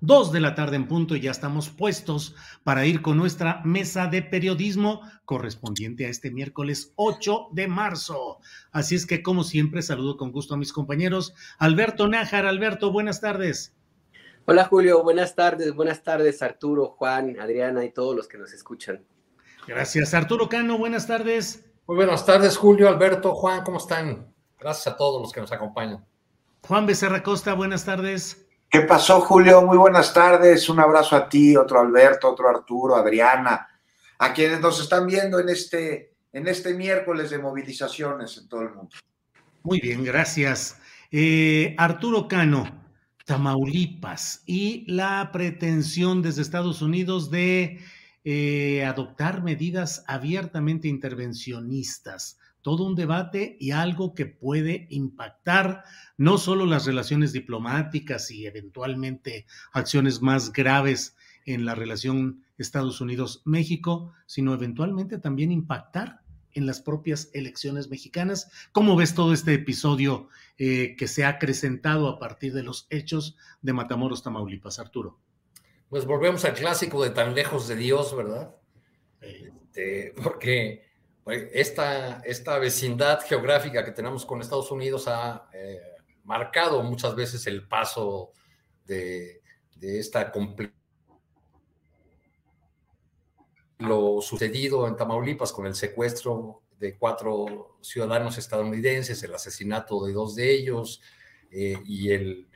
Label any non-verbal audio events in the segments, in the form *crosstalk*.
Dos de la tarde en punto y ya estamos puestos para ir con nuestra mesa de periodismo correspondiente a este miércoles 8 de marzo. Así es que, como siempre, saludo con gusto a mis compañeros. Alberto Nájar, Alberto, buenas tardes. Hola Julio, buenas tardes, buenas tardes Arturo, Juan, Adriana y todos los que nos escuchan. Gracias. Arturo Cano, buenas tardes. Muy buenas tardes, Julio, Alberto, Juan, ¿cómo están? Gracias a todos los que nos acompañan. Juan Becerra Costa, buenas tardes. ¿Qué pasó, Julio? Muy buenas tardes. Un abrazo a ti, otro Alberto, otro Arturo, Adriana, a quienes nos están viendo en este, en este miércoles de movilizaciones en todo el mundo. Muy bien, gracias. Eh, Arturo Cano, Tamaulipas y la pretensión desde Estados Unidos de eh, adoptar medidas abiertamente intervencionistas todo un debate y algo que puede impactar no solo las relaciones diplomáticas y eventualmente acciones más graves en la relación Estados Unidos-México, sino eventualmente también impactar en las propias elecciones mexicanas. ¿Cómo ves todo este episodio eh, que se ha acrecentado a partir de los hechos de Matamoros, Tamaulipas, Arturo? Pues volvemos al clásico de tan lejos de Dios, ¿verdad? Este, porque esta, esta vecindad geográfica que tenemos con Estados Unidos ha eh, marcado muchas veces el paso de, de esta lo sucedido en Tamaulipas con el secuestro de cuatro ciudadanos estadounidenses, el asesinato de dos de ellos eh, y el,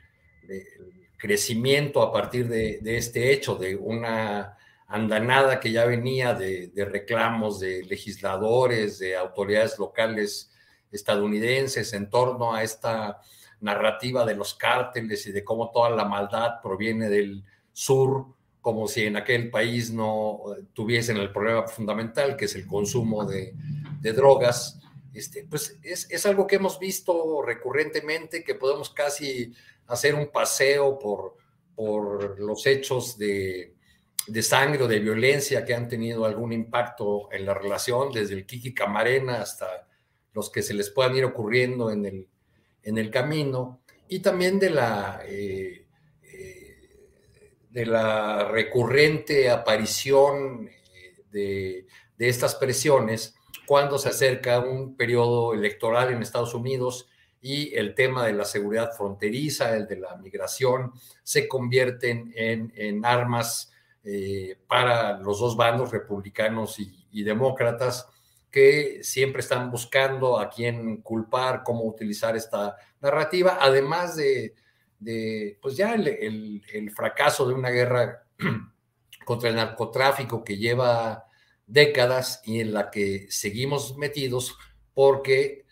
crecimiento a partir de, este hecho de una andanada que ya venía de, de, reclamos de legisladores, de autoridades locales estadounidenses en torno a esta narrativa de los cárteles y de cómo toda la maldad proviene del sur, como si en aquel país no tuviesen el problema fundamental, que es el consumo de, de drogas. Este, pues es, es, algo que hemos visto recurrentemente, que podemos casi hacer un paseo por, por los hechos de, de sangre o de violencia que han tenido algún impacto en la relación, desde el Kiki Camarena hasta los que se les puedan ir ocurriendo en el, en el camino, y también de la, eh, eh, de la recurrente aparición eh, de, de, estas presiones cuando se acerca un periodo electoral en Estados Unidos y el tema de la seguridad fronteriza, el de la migración, se convierten en, en armas eh, para los dos bandos, republicanos y, demócratas, que siempre están buscando a quién culpar, cómo utilizar esta narrativa, además de, pues ya el, fracaso de una guerra *clears throat* contra el narcotráfico que lleva décadas y en la que seguimos metidos porque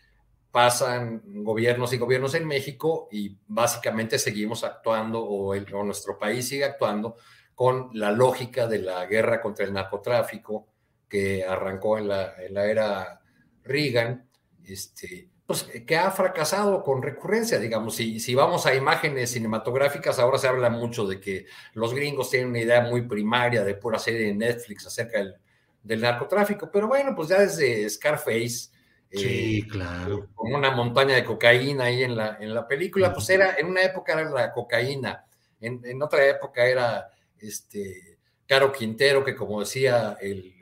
pasan gobiernos y gobiernos en México y básicamente seguimos actuando o nuestro país sigue actuando con la lógica de la guerra contra el narcotráfico que arrancó en la, en la era Reagan, este, pues que ha fracasado con recurrencia, digamos, si, si vamos a imágenes cinematográficas, ahora se habla mucho de que los gringos tienen una idea muy primaria de pura serie de Netflix acerca del, del narcotráfico, pero bueno, pues ya desde Scarface, Sí, eh, claro. Con una montaña de cocaína ahí en la, en la película, pues era, en una época era la cocaína, en, en otra época era este, Caro Quintero, que como decía el,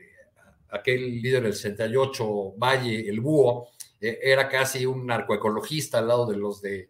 aquel líder del 68, Valle, el búho, eh, era casi un narcoecologista al lado de los de,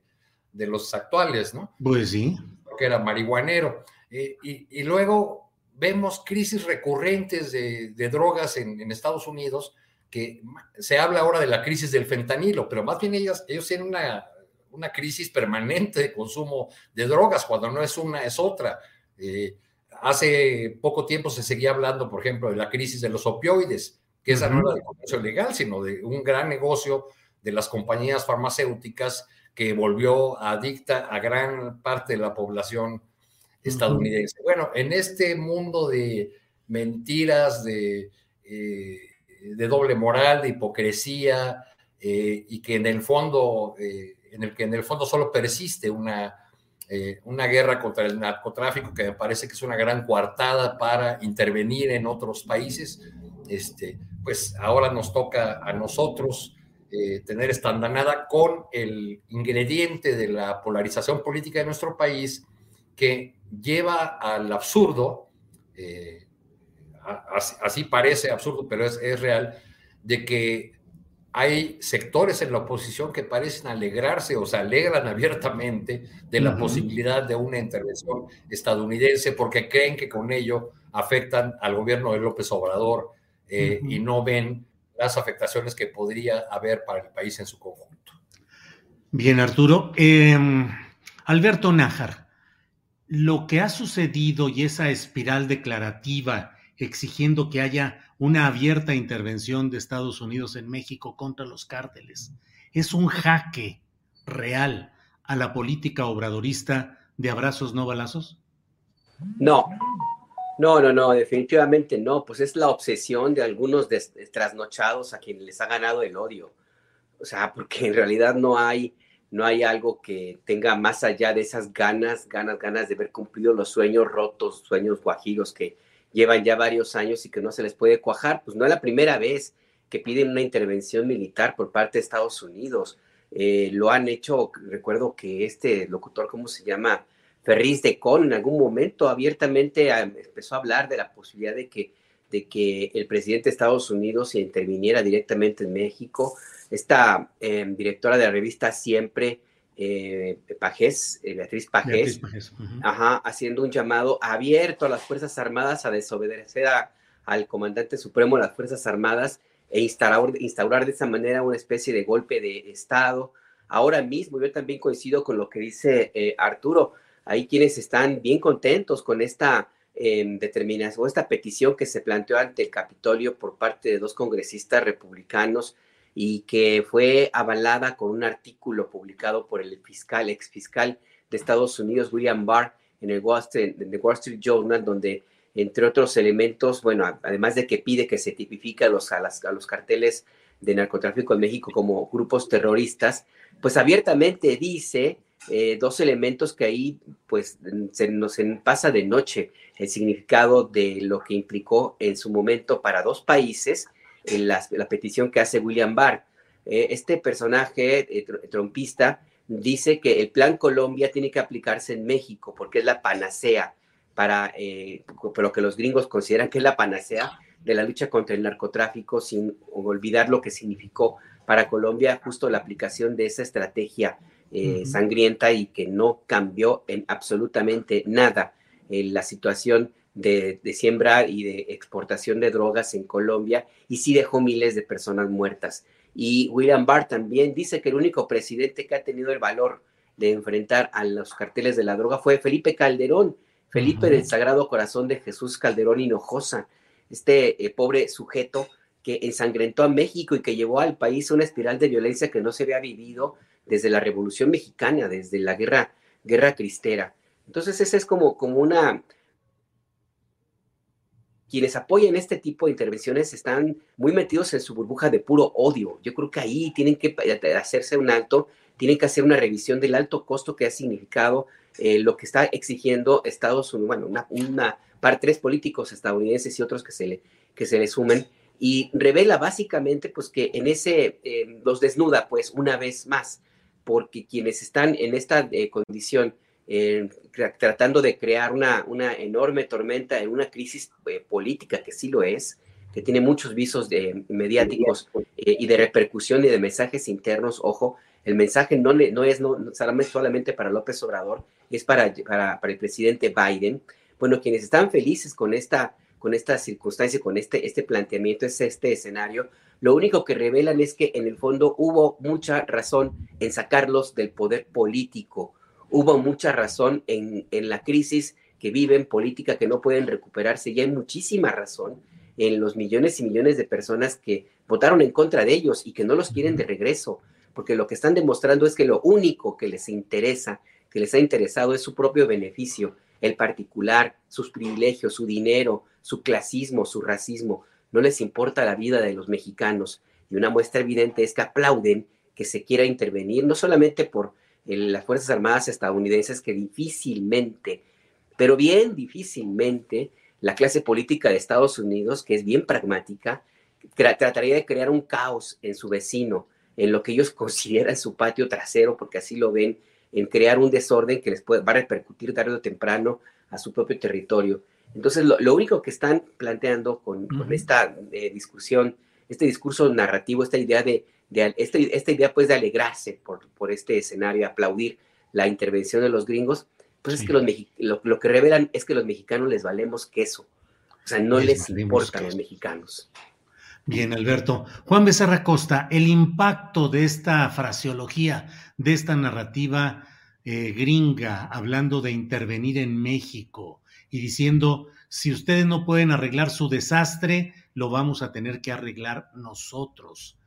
de los actuales, ¿no? Pues sí. Que era marihuanero. Eh, y, luego vemos crisis recurrentes de, drogas en, Estados Unidos, que se habla ahora de la crisis del fentanilo, pero más bien ellos, ellos tienen una, una crisis permanente de consumo de drogas, cuando no es una, es otra. Eh, hace poco tiempo se seguía hablando, por ejemplo, de la crisis de los opioides, que esa no era de comercio legal, sino de un gran negocio de las compañías farmacéuticas que volvió adicta a gran parte de la población estadounidense. Bueno, en este mundo de mentiras, de, eh, de doble moral, de hipocresía, eh, y que en el fondo, eh, en el que en el fondo solo persiste una, una guerra contra el narcotráfico, que me parece que es una gran coartada para intervenir en otros países, este, pues ahora nos toca a nosotros tener esta andanada con el ingrediente de la polarización política de nuestro país, que lleva al absurdo, eh, así, parece absurdo, pero es, real, de que hay sectores en la oposición que parecen alegrarse o se alegran *laughs* abiertamente de la posibilidad de una intervención estadounidense porque creen que con ello afectan al gobierno de López Obrador eh, y no ven las afectaciones que podría haber para el país en su conjunto. Bien, Arturo. Em, Alberto Nájar, lo que ha sucedido y esa espiral declarativa exigiendo que haya una abierta intervención de Estados Unidos en México contra los cárteles es un jaque real a la política obradorista de abrazos no balazos? No, no, no, no, definitivamente no, pues es la obsesión de algunos trasnochados a quienes les ha ganado el odio. O sea, porque en realidad no hay no hay algo que tenga más allá de esas ganas, ganas, ganas de ver cumplido los sueños rotos, sueños guajiros que llevan ya varios años y que no se les puede cuajar. Pues no es la primera vez que piden una intervención militar por parte de Estados Unidos. Eh, lo han hecho, recuerdo que este locutor, ¿cómo se llama? Ferris de Con, en algún momento abiertamente empezó a hablar de la posibilidad de que, de que el presidente de Estados Unidos interviniera directamente en México esta em, directora de la revista Siempre, eh, Pajés, eh, Beatriz Pajés, haciendo un llamado abierto a las Fuerzas Armadas a desobedecer al comandante supremo de las Fuerzas Armadas e instaurar, instaurar de esa manera una especie de golpe de Estado. Ahora mismo, yo también coincido con lo que dice eh, Arturo, hay quienes están bien contentos con esta em, determinación o esta petición que se planteó ante el Capitolio por parte de dos congresistas republicanos y que fue avalada con un artículo publicado por el fiscal, ex fiscal de Estados Unidos, William Barr, en el Wall Street, Journal, donde, entre otros elementos, bueno, además de que pide que se tipifique a los, a, los carteles de narcotráfico en México como grupos terroristas, pues abiertamente dice eh, dos elementos que ahí pues se nos pasa de noche el significado de lo que implicó en su momento para dos países la, petición que hace William Barr. Eh, este personaje eh, trompista dice que el Plan Colombia tiene que aplicarse en México porque es la panacea para eh, lo que los gringos consideran que es la panacea de la lucha contra el narcotráfico sin olvidar lo que significó para Colombia justo la aplicación de esa estrategia sangrienta y que no cambió en absolutamente nada la situación de, siembra y de exportación de drogas en Colombia y sí dejó miles de personas muertas. Y William Barr también dice que el único presidente que ha tenido el valor de enfrentar a los carteles de la droga fue Felipe Calderón, Felipe del Sagrado Corazón de Jesús Calderón Hinojosa, este eh, pobre sujeto que ensangrentó a México y que llevó al país una espiral de violencia que no se había vivido desde la Revolución Mexicana, desde la guerra, guerra cristera. Entonces, esa es como, como una, quienes apoyan este tipo de intervenciones están muy metidos en su burbuja de puro odio. Yo creo que ahí tienen que hacerse un alto, tienen que hacer una revisión del alto costo que ha significado eh, lo que está exigiendo Estados Unidos, bueno, una, una tres políticos estadounidenses y otros que se le, que se le sumen, y revela básicamente pues que en ese, eh, los desnuda pues una vez más, porque quienes están en esta eh, condición tratando de crear una, una enorme tormenta en una crisis eh, política que sí lo es, que tiene muchos visos de, mediáticos eh, y de repercusión y de mensajes internos. Ojo, el mensaje no, no es no, solamente para López Obrador, es para, para, para, el presidente Biden. Bueno, quienes están felices con esta, con esta circunstancia, con este, este planteamiento, es este escenario, lo único que revelan es que en el fondo hubo mucha razón en sacarlos del poder político, hubo mucha razón en, en la crisis que viven política que no pueden recuperarse y hay muchísima razón en los millones y millones de personas que votaron en contra de ellos y que no los quieren de regreso, porque lo que están demostrando es que lo único que les interesa, que les ha interesado es su propio beneficio, el particular, sus privilegios, su dinero, su clasismo, su racismo, no les importa la vida de los mexicanos. Y una muestra evidente es que aplauden que se quiera intervenir, no solamente por las Fuerzas Armadas estadounidenses, que difícilmente, pero bien difícilmente, la clase política de Estados Unidos, que es bien pragmática, trataría de crear un caos en su vecino, en lo que ellos *laughs* consideran su patio trasero, porque así lo ven, en crear un desorden que les puede, va a repercutir tarde o temprano a su propio territorio. Entonces, lo, único que están planteando con, esta eh, discusión, este discurso narrativo, esta idea de, este, esta idea pues de alegrarse por, por este escenario, aplaudir la intervención de los gringos, pues es que los lo, que revelan es que los mexicanos les valemos queso. O sea, no les, importa a los mexicanos. Bien, Alberto. Juan Becerra Costa, el impacto de esta fraseología, de esta narrativa eh, gringa, hablando de intervenir en México y diciendo, si ustedes no pueden arreglar su desastre, lo vamos a tener que arreglar nosotros,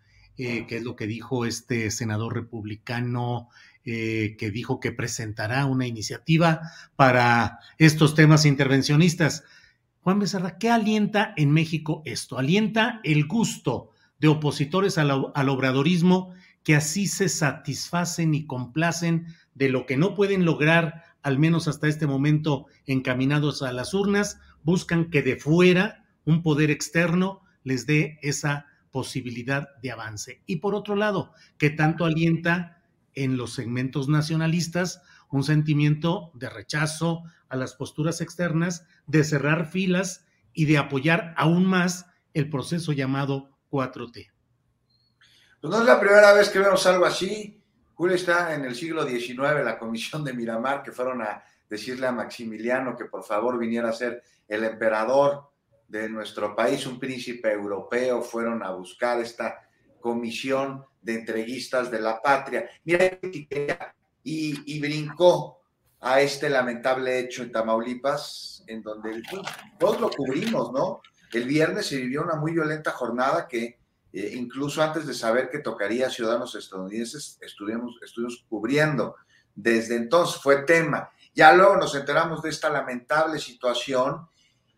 eh, que es lo que dijo este senador republicano eh, que dijo que presentará una iniciativa para estos temas intervencionistas. Juan Becerra, ¿qué alienta en México esto? Alienta el gusto de opositores al, obradorismo que así se satisfacen y complacen de lo que no pueden lograr, al menos hasta este momento, encaminados a las urnas, buscan que de fuera un poder externo les dé esa posibilidad de avance. Y por otro lado, que tanto alienta en los segmentos nacionalistas un sentimiento de rechazo a las posturas externas, de cerrar filas y de apoyar aún más el proceso llamado 4T. Pues no es la primera vez que vemos algo así. Julio está en el siglo XIX, la comisión de Miramar, que fueron a decirle a Maximiliano que por favor viniera a ser el emperador de nuestro país, un príncipe europeo, fueron a buscar esta comisión de entreguistas de la patria. Mira, y, y brincó a este lamentable hecho en Tamaulipas, en donde todos lo cubrimos, ¿no? El viernes se vivió una muy violenta jornada que eh, incluso antes de saber que tocaría ciudadanos estadounidenses, estuvimos, estuvimos cubriendo. Desde entonces fue tema. Ya luego nos enteramos de esta lamentable situación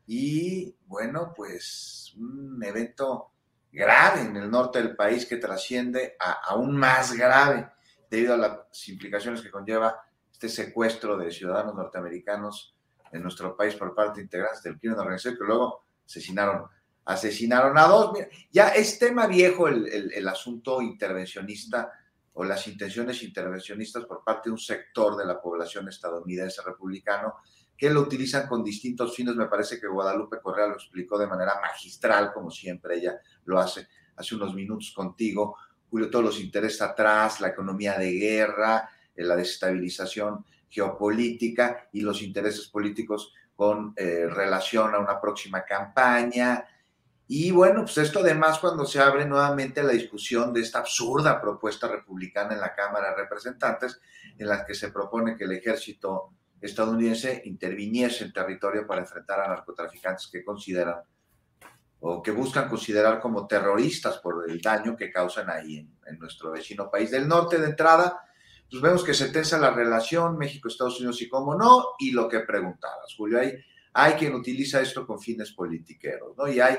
y bueno, pues un evento grave en el norte del país que trasciende a aún más grave debido a las implicaciones que conlleva este secuestro de ciudadanos norteamericanos en nuestro país por parte de integrantes del crimen organizado que luego asesinaron, asesinaron a dos. ya es tema viejo el, el asunto intervencionista o las intenciones intervencionistas por parte de un sector de la población estadounidense republicano que lo utilizan con distintos fines. Me parece que Guadalupe Correa lo explicó de manera magistral, como siempre ella lo hace hace unos minutos contigo. Julio, todos los intereses atrás, la economía de guerra, eh, la desestabilización geopolítica y los intereses políticos con eh, relación a una próxima campaña. Y bueno, pues esto además cuando se abre nuevamente la discusión de esta absurda propuesta republicana en la Cámara de Representantes, en la que se propone que el ejército estadounidense interviniese en territorio para enfrentar a narcotraficantes que consideran o que buscan considerar como terroristas por el daño que causan ahí en, nuestro vecino país del norte. De entrada, pues vemos que se tensa la relación México-Estados Unidos y cómo no, y lo que preguntabas, Julio, hay, hay quien utiliza esto con fines politiqueros, ¿no? Y hay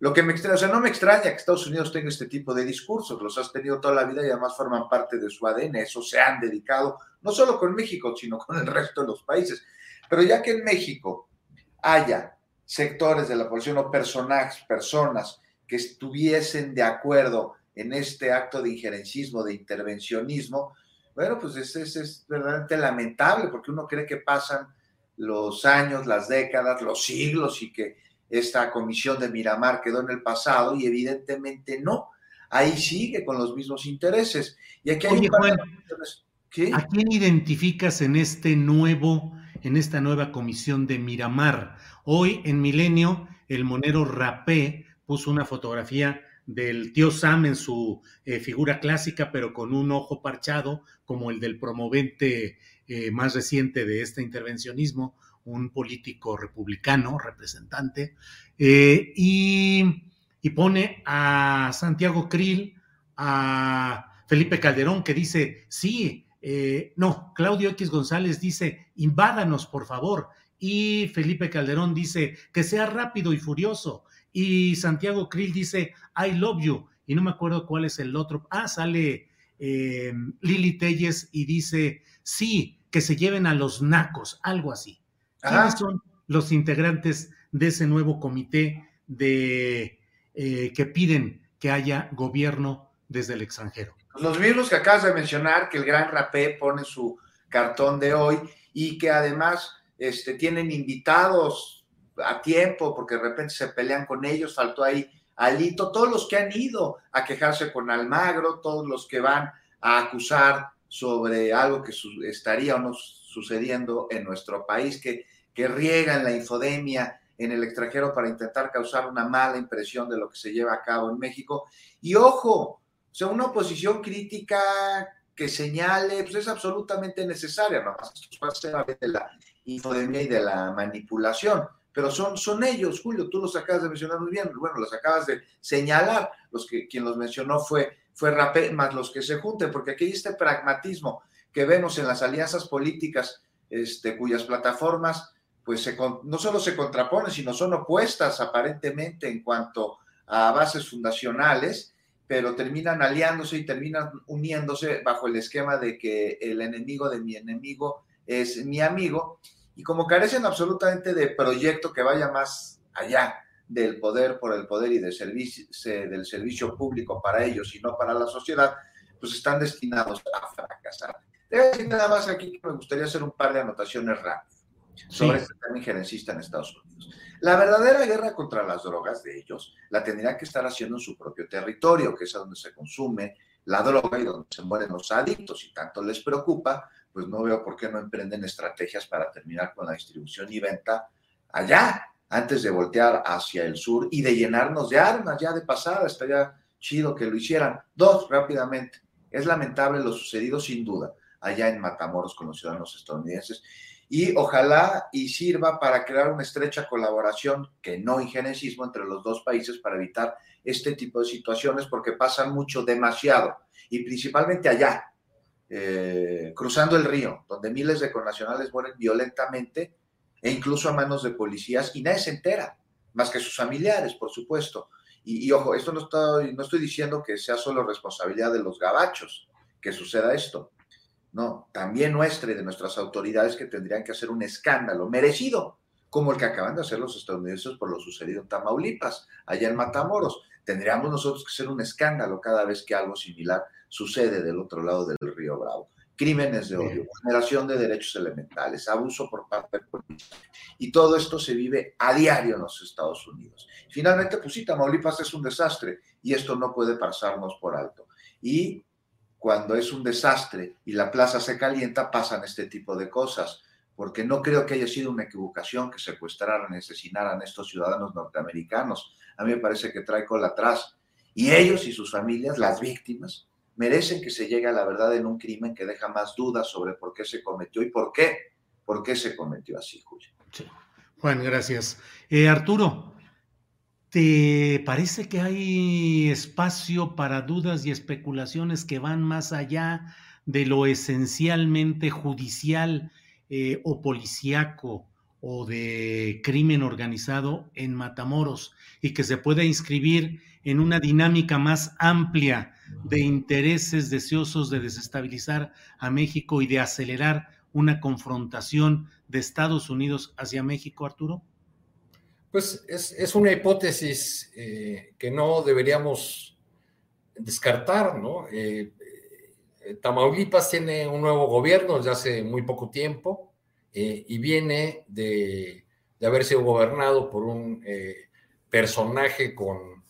lo que me extraña, o sea, no me extraña que Estados Unidos tenga este tipo de discursos, los has tenido toda la vida y además forman parte de su ADN, eso se han dedicado, no solo con México, sino con el resto de los países. Pero ya que en México haya sectores de la población o personajes, personas que estuviesen de acuerdo en este acto de injerencismo, de intervencionismo, Bueno, pues es, es, es verdaderamente lamentable porque uno cree que pasan los años, las décadas, los siglos y que esta comisión de Miramar quedó en el pasado y evidentemente no. Ahí sigue con los mismos intereses. Y aquí hay Oye, Juan, ¿A quién identificas en este nuevo, en esta nueva comisión de Miramar? Hoy en Milenio, el monero Rapé puso una fotografía del tío Sam en su eh, figura clásica, pero con un ojo parchado, como el del promovente eh, más reciente de este intervencionismo, un político republicano, representante, eh, y, pone a Santiago Krill, a Felipe Calderón, que dice, sí, eh, no, Claudio X González dice, invádanos, por favor, y Felipe Calderón dice, que sea rápido y furioso, y Santiago Krill dice, I love you, y no me acuerdo cuál es el otro, ah, sale eh, Lili Telles y dice, sí, que se lleven a los nacos, algo así. ¿Quiénes son los integrantes de ese nuevo comité de eh, que piden que haya gobierno desde el extranjero? Los mismos que acabas de mencionar, que el gran rapé pone su cartón de hoy y que además este, tienen invitados a tiempo porque de repente se pelean con ellos, faltó ahí Alito, todos los que han ido a quejarse con Almagro, todos los que van a acusar sobre algo que estaría o no sucediendo en nuestro país, que, que riegan la infodemia en el extranjero para intentar causar una mala impresión de lo que se lleva a cabo en México. Y ojo, o sea, una oposición crítica que señale, pues es absolutamente necesaria, ¿no? Es de la infodemia y de la manipulación, pero son, son ellos, Julio, tú los acabas de mencionar muy bien, bueno, los acabas de señalar, los que quien los mencionó fue fue Rapé, más los que se junten, porque aquí hay este pragmatismo que vemos en las alianzas políticas, este, cuyas plataformas pues no solo se contraponen, sino son opuestas aparentemente en cuanto a bases fundacionales, pero terminan aliándose y terminan uniéndose bajo el esquema de que el enemigo de mi enemigo es mi amigo, y como carecen absolutamente de proyecto que vaya más allá del poder por el poder y del servicio, del servicio público para ellos y no para la sociedad, pues están destinados a fracasar. Debo decir nada más aquí que me gustaría hacer un par de anotaciones rápidas sobre este tema injerencista en Estados Unidos. La verdadera guerra contra las drogas de ellos la tendrían que estar haciendo en su propio territorio, que es donde se consume la droga y donde se mueren los adictos y tanto les preocupa, pues no veo por qué no emprenden estrategias para terminar con la distribución y venta allá, antes de voltear hacia el sur y de llenarnos de armas ya de pasada. Estaría chido que lo hicieran. Dos, rápidamente. Es lamentable lo sucedido, sin duda, allá en Matamoros con los ciudadanos estadounidenses. Y ojalá y sirva para crear una estrecha colaboración, que no injerencismo, entre los dos países para evitar este tipo de situaciones, porque pasan mucho, demasiado. Y principalmente allá, eh, cruzando el río, donde miles de connacionales mueren violentamente e incluso a manos de policías y nadie se entera, más que sus familiares, por supuesto. Y, ojo, esto no estoy, no estoy diciendo que sea solo responsabilidad de los gabachos que suceda esto. No, también nuestra y de nuestras autoridades que tendrían que hacer un escándalo merecido, como el que acaban de hacer los estadounidenses por lo sucedido en Tamaulipas, allá en Matamoros. Tendríamos nosotros que hacer un escándalo cada vez que algo similar sucede del otro lado del río Bravo crímenes de odio, vulneración de derechos elementales, abuso por parte del policía. Y todo esto se vive a diario en los Estados Unidos. Finalmente, pues sí, Tamaulipas es un desastre y esto no puede pasarnos por alto. Y cuando es un desastre y la plaza se calienta, pasan este tipo de cosas, porque no creo que haya sido una equivocación que secuestraran y asesinaran a estos ciudadanos norteamericanos. A mí me parece que trae cola atrás. Y ellos y sus familias, las víctimas, merecen que se llegue a la verdad en un crimen que deja más dudas sobre por qué se cometió y por qué, por qué se cometió así, Julio. Juan, gracias. Eh, Arturo, ¿te parece que hay espacio para dudas y especulaciones que van más allá de lo esencialmente judicial eh, o policíaco o de crimen organizado en Matamoros y que se pueda inscribir en una dinámica más amplia de intereses deseosos de desestabilizar a México y de acelerar una confrontación de Estados Unidos hacia México, Arturo? Pues es, una hipótesis eh, que no deberíamos descartar, ¿no? Eh, Tamaulipas tiene un nuevo gobierno desde hace muy poco tiempo y viene de, de, haber sido gobernado por un personaje con,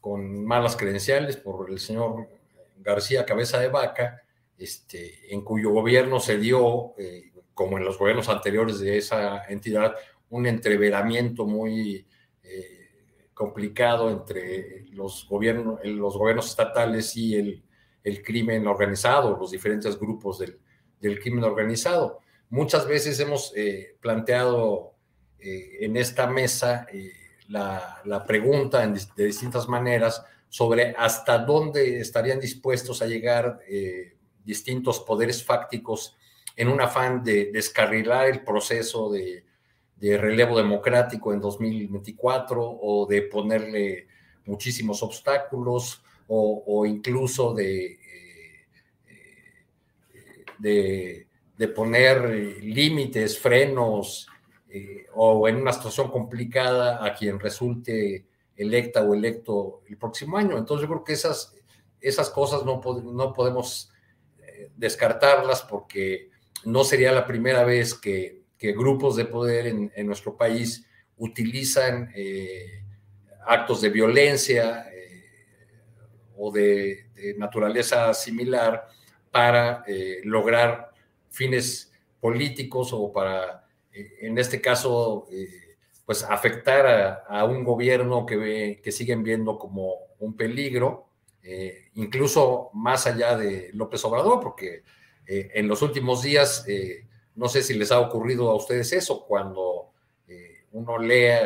con malas credenciales, por el señor García Cabeza de Vaca, este, en cuyo gobierno se dio, eh, como en los gobiernos anteriores de esa entidad, un entreveramiento muy eh, complicado entre los gobiernos, los gobiernos estatales y el, el, crimen organizado, los diferentes grupos del, del crimen organizado. Muchas veces hemos eh, planteado en esta mesa la, la, pregunta de distintas maneras sobre hasta dónde estarían dispuestos a llegar distintos poderes fácticos en un afán de descarrilar el proceso de, relevo democrático en 2024 o de ponerle muchísimos obstáculos o, incluso de, eh, de, poner límites, frenos eh, o en una situación complicada a quien resulte electa o electo el próximo año. Entonces yo creo que esas, esas cosas no, no podemos descartarlas porque no sería la primera vez que, grupos de poder en, nuestro país utilizan eh, actos de violencia eh, o de, naturaleza similar para eh, lograr fines políticos o para, en este caso, pues afectar a, a, un gobierno que, ve, que siguen viendo como un peligro incluso más allá de López Obrador, porque en los últimos días, no sé si les ha ocurrido a ustedes eso, cuando uno lee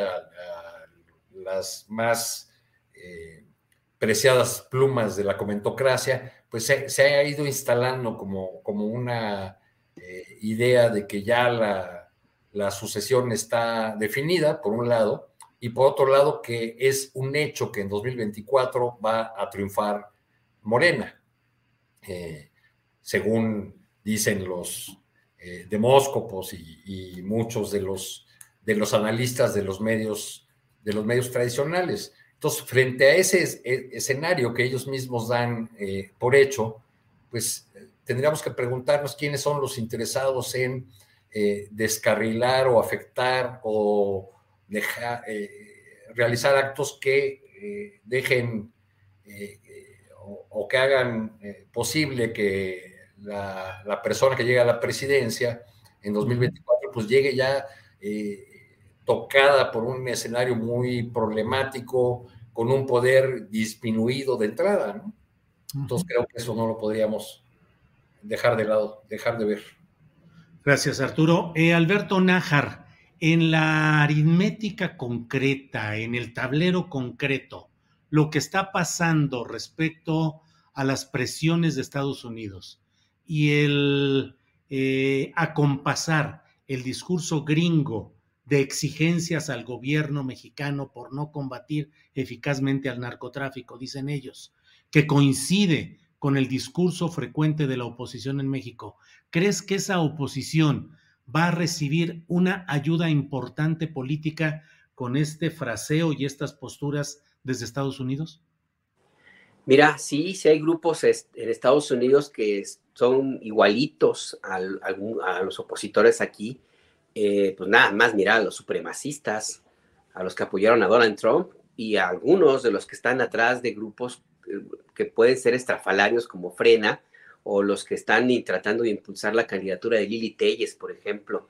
las más preciadas plumas de la comentocracia, pues se, ha ido instalando como, como una idea de que ya la, la sucesión está definida, por un lado, y por otro lado que es un hecho que en 2024 va a triunfar Morena, eh, según dicen los eh, demóscopos y, muchos de los, de los analistas de los medios de los medios tradicionales. Entonces, frente a ese e, escenario que ellos mismos dan eh, por hecho, pues tendríamos que preguntarnos quiénes son los interesados en descarrilar o afectar o eh, realizar actos que eh, dejen eh, o, que hagan posible que la, persona que llegue a la presidencia en 2024 pues llegue ya tocada por un escenario muy problemático, con un poder disminuido de entrada. Entonces creo que eso no lo podríamos dejar de lado, dejar de ver. Gracias, Arturo. Alberto Nájar, en la aritmética concreta, en el tablero concreto, lo que está pasando respecto a las presiones de Estados Unidos y el eh, acompasar el discurso gringo de exigencias al gobierno mexicano por no combatir eficazmente al narcotráfico, dicen ellos, que coincide con el discurso frecuente de la oposición en México. ¿Crees que esa oposición va a recibir una ayuda importante política con este fraseo y estas posturas desde Estados Unidos? Mira, sí, sí hay grupos en Estados Unidos que son igualitos a, los opositores aquí. Eh, pues nada más, mira, a los supremacistas, a los que apoyaron a Donald Trump y a algunos de los que están atrás de grupos eh, que pueden ser estrafalarios como Frena, o los que están tratando de impulsar la candidatura de Lili Telles, por ejemplo,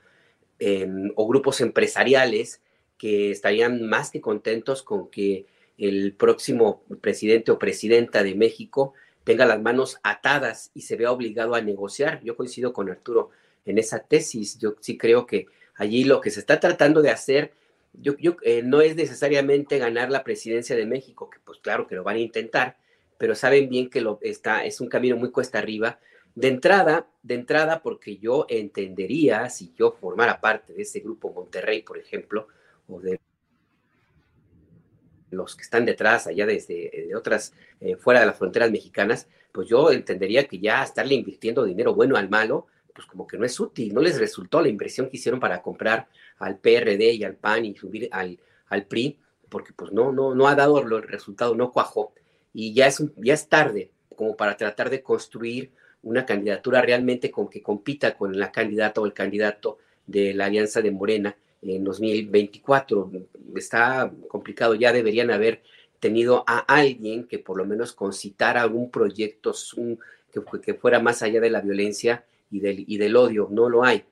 em, o grupos empresariales que estarían más que contentos con que el próximo presidente o presidenta de México tenga las manos atadas y se vea obligado a negociar. Yo coincido con Arturo en esa tesis. Yo sí creo que allí lo que se está tratando de hacer yo, eh, no es necesariamente ganar la presidencia de México, que pues claro que lo van a intentar, pero saben bien que lo está, es un camino muy cuesta arriba. De entrada, de entrada, porque yo entendería, si yo formara parte de ese grupo Monterrey, por ejemplo, o de los que están detrás, allá desde de otras, eh, fuera de las fronteras mexicanas, pues yo entendería que ya estarle invirtiendo dinero bueno al malo, pues como que no es útil, no les resultó la inversión que hicieron para comprar al PRD y al PAN y subir al, al PRI, porque pues no, no, no ha dado el resultado, no cuajó. Y ya es, ya es tarde como para tratar de construir una candidatura realmente con que compita con la candidata o el candidato de la Alianza de Morena en 2024. Está complicado, ya deberían haber tenido a alguien que por lo menos concitara algún proyecto que, que fuera más allá de la violencia y del, y del odio. No lo hay.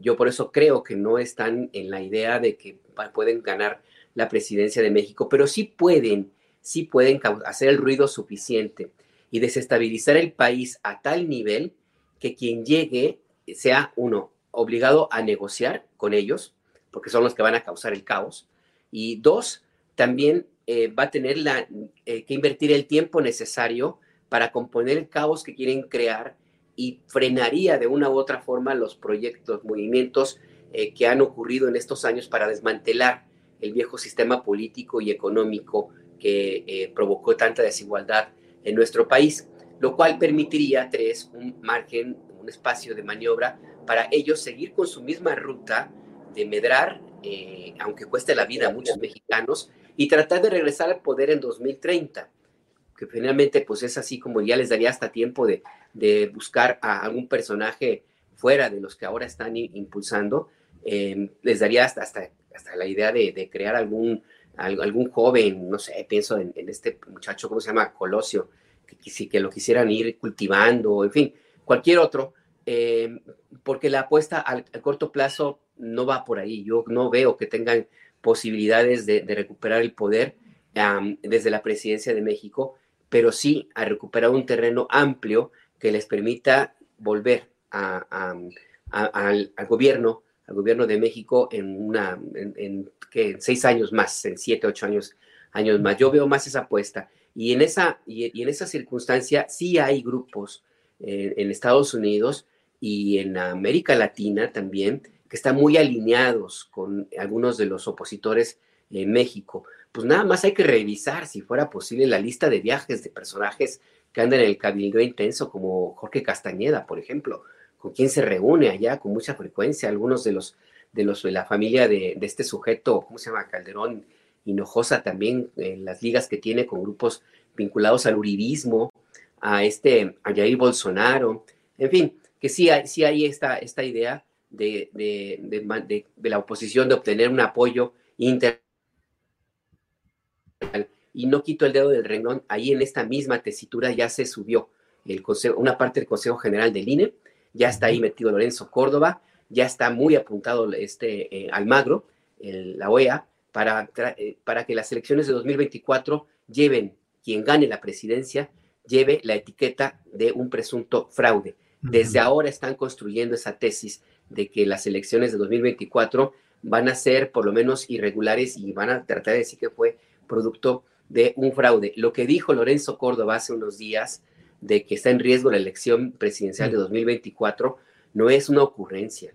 Yo por eso creo que no están en la idea de que pueden ganar la presidencia de México, pero sí pueden, sí pueden hacer el ruido suficiente y desestabilizar el país a tal nivel que quien llegue sea uno obligado a negociar con ellos, porque son los que van a causar el caos, y dos, también eh, va a tener la, eh, que invertir el tiempo necesario para componer el caos que quieren crear y frenaría de una u otra forma los proyectos, movimientos eh, que han ocurrido en estos años para desmantelar el viejo sistema político y económico que provocó tanta desigualdad en nuestro país, lo cual permitiría, tres, un margen, un espacio de maniobra para ellos seguir con su misma ruta de medrar, eh, aunque cueste la vida a muchos mexicanos, y tratar de regresar al poder en 2030 que finalmente pues es así como ya les daría hasta tiempo de, buscar a algún personaje fuera de los que ahora están impulsando, em, les daría hasta, hasta, hasta la idea de, crear algún, algún joven, no sé, pienso en, este muchacho, ¿cómo se llama? Colosio, que, que lo quisieran ir cultivando, en fin, cualquier otro, em, porque la apuesta al, corto plazo no va por ahí. Yo no veo que tengan posibilidades de, recuperar el poder desde la presidencia de México pero sí a recuperar un terreno amplio que les permita volver al, gobierno, al gobierno de México en una, en, seis años más, en siete, ocho años, años más. Yo veo más esa apuesta. Y en esa, y, en esa circunstancia sí hay grupos eh, en Estados Unidos y en América Latina también que están muy alineados con algunos de los opositores en México pues nada más hay que revisar, si fuera posible, la lista de viajes de personajes que andan en el cabildo intenso, como Jorge Castañeda, por ejemplo, con quien se reúne allá con mucha frecuencia, algunos de los de, los, de la familia de, este sujeto, ¿cómo se llama? Calderón Hinojosa también, en las ligas que tiene con grupos vinculados al uribismo, a este, a Bolsonaro, en fin, que sí hay, sí hay esta, esta idea de, de, de la oposición de obtener un apoyo inter y no quito el dedo del renglón, ahí en esta misma tesitura ya se subió el consejo, una parte del Consejo General del INE, ya está ahí metido Lorenzo Córdoba, ya está muy apuntado este eh, Almagro, la OEA, para, eh, para que las elecciones de 2024 lleven, quien gane la presidencia, lleve la etiqueta de un presunto fraude. Desde ahora están construyendo esa tesis de que las elecciones de 2024 van a ser por lo menos irregulares y van a tratar de decir que fue producto de un fraude. Lo que dijo Lorenzo Córdoba hace unos días de que está en riesgo la elección presidencial de 2024 no es una ocurrencia.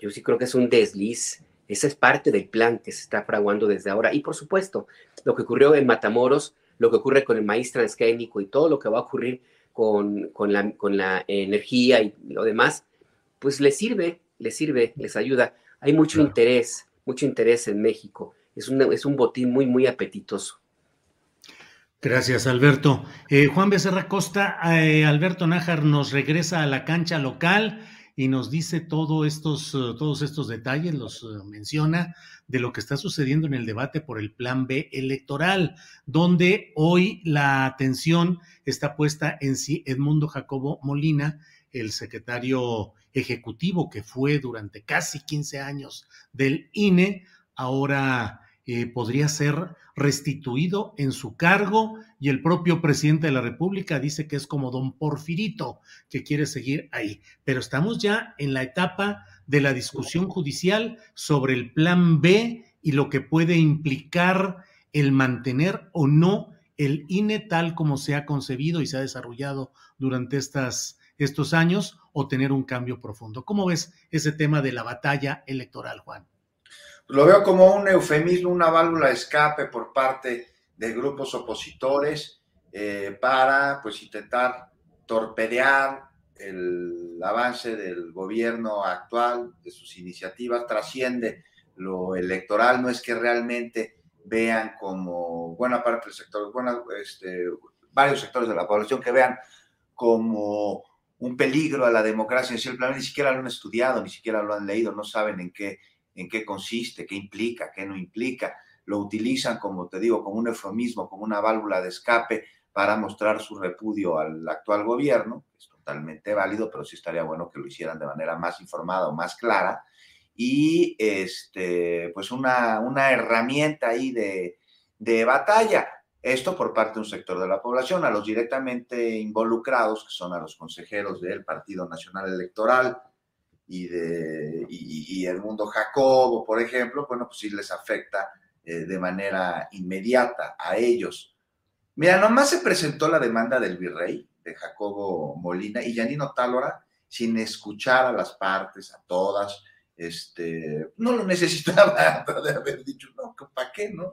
Yo sí creo que es un desliz. Esa es parte del plan que se está fraguando desde ahora. Y por supuesto, lo que ocurrió en Matamoros, lo que ocurre con el maíz transgénico y todo lo que va a ocurrir con, la, con la energía y lo demás, pues les sirve, les sirve, les ayuda. Hay mucho interés, mucho interés en México es, es un botín muy, muy apetitoso. Gracias, Alberto. Eh, Juan Becerra Costa, eh, Alberto Nájar nos regresa a la cancha local y nos dice todo estos, eh, todos estos detalles, los menciona de lo que está sucediendo en el debate por el Plan B electoral, donde hoy la atención está puesta en sí Edmundo Jacobo Molina, el secretario ejecutivo que fue durante casi 15 años del INE, ahora eh, podría ser restituido en su cargo y el propio presidente de la República dice que es como don Porfirito, que quiere seguir ahí. Pero estamos ya en la etapa de la discusión judicial sobre el plan B y lo que puede implicar el mantener o no el INE tal como se ha concebido y se ha desarrollado durante estas, estos años o tener un cambio profundo. ¿Cómo ves ese tema de la batalla electoral, Juan? Lo veo como un eufemismo, una válvula de escape por parte de grupos opositores eh, para pues intentar torpedear el avance del gobierno actual, de sus iniciativas, trasciende lo electoral, no es que realmente vean como buena parte del sector, este, varios sectores de la población que vean como un peligro a la democracia en el planeta, ni siquiera lo han estudiado, ni siquiera lo han leído, no saben en qué, en qué consiste, qué implica, qué no implica. Lo utilizan, como te digo, como un eufemismo, como una válvula de escape para mostrar su repudio al actual gobierno. Es totalmente válido, pero sí estaría bueno que lo hicieran de manera más informada o más clara. Y este, pues una, una herramienta ahí de, de batalla esto por parte de un sector de la población, a los directamente involucrados, que son a los consejeros del Partido Nacional Electoral y, de, y, Edmundo Jacobo, por ejemplo, bueno, pues sí les afecta eh, de manera inmediata a ellos. Mira, nomás se presentó la demanda del virrey, de Jacobo Molina, y Yanino Tálora, sin escuchar a las partes, a todas, este, no lo *laughs* necesitaba de haber dicho, no, ¿para qué? No?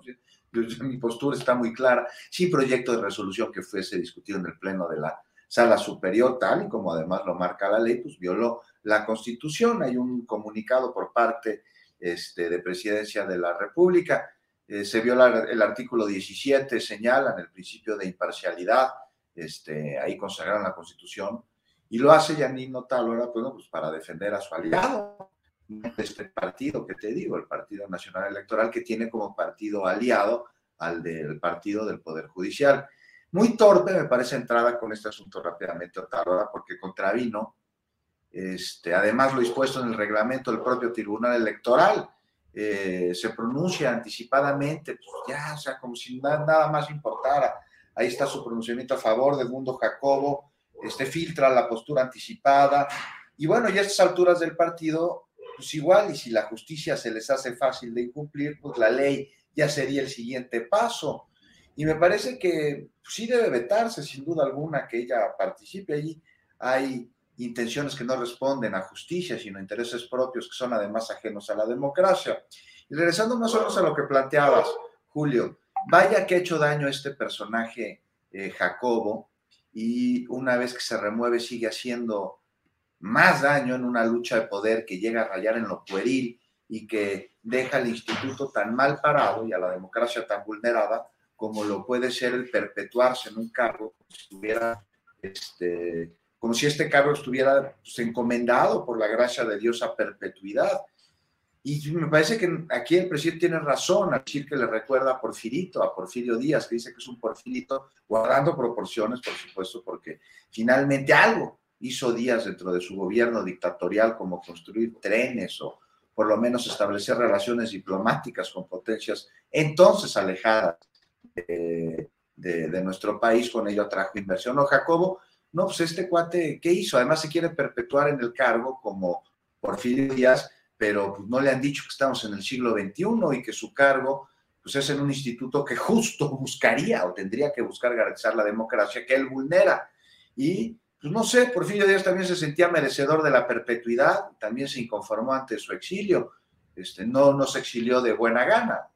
Mi postura está muy clara, sin proyecto de resolución que fuese discutido en el Pleno de la Sala Superior, tal y como además lo marca la ley, pues violó la Constitución. Hay un comunicado por parte este, de Presidencia de la República. Eh, se viola el artículo 17, señalan el principio de imparcialidad, este, ahí consagraron la Constitución, y lo hace Yanino Talora, bueno, pues para defender a su aliado, este partido que te digo, el Partido Nacional Electoral, que tiene como partido aliado al del partido del Poder Judicial. Muy torpe me parece entrada con este asunto rápidamente, Otárola, porque contravino, este, además lo dispuesto en el reglamento del propio Tribunal Electoral, eh, se pronuncia anticipadamente, pues ya, o sea, como si nada, nada más importara. Ahí está su pronunciamiento a favor de Mundo Jacobo, este filtra la postura anticipada. Y bueno, ya a estas alturas del partido, pues igual, y si la justicia se les hace fácil de incumplir, pues la ley ya sería el siguiente paso. Y me parece que pues, sí debe vetarse, sin duda alguna, que ella participe allí. Hay intenciones que no responden a justicia, sino intereses propios que son además ajenos a la democracia. Y regresando más o menos a lo que planteabas, Julio, vaya que ha hecho daño este personaje eh, Jacobo, y una vez que se remueve sigue haciendo más daño en una lucha de poder que llega a rayar en lo pueril y que deja al instituto tan mal parado y a la democracia tan vulnerada como lo puede ser el perpetuarse en un cargo como si, este, como si este cargo estuviera pues, encomendado por la gracia de Dios a perpetuidad. Y me parece que aquí el presidente tiene razón al decir que le recuerda a Porfirito, a Porfirio Díaz, que dice que es un Porfirito, guardando proporciones, por supuesto, porque finalmente algo hizo días dentro de su gobierno dictatorial, como construir trenes o por lo menos establecer relaciones diplomáticas con potencias entonces alejadas de, nuestro país, con ello atrajo inversión. No, Jacobo, no, pues este cuate, ¿qué hizo? Además se quiere perpetuar en el cargo como Porfirio Díaz, pero pues, no le han dicho que estamos en el siglo XXI y que su cargo pues es en un instituto que justo buscaría o tendría que buscar garantizar la democracia que él vulnera. Y pues no sé, Porfirio Díaz también se sentía merecedor de la perpetuidad, también se inconformó ante su exilio, este, no, no se exilió de buena gana.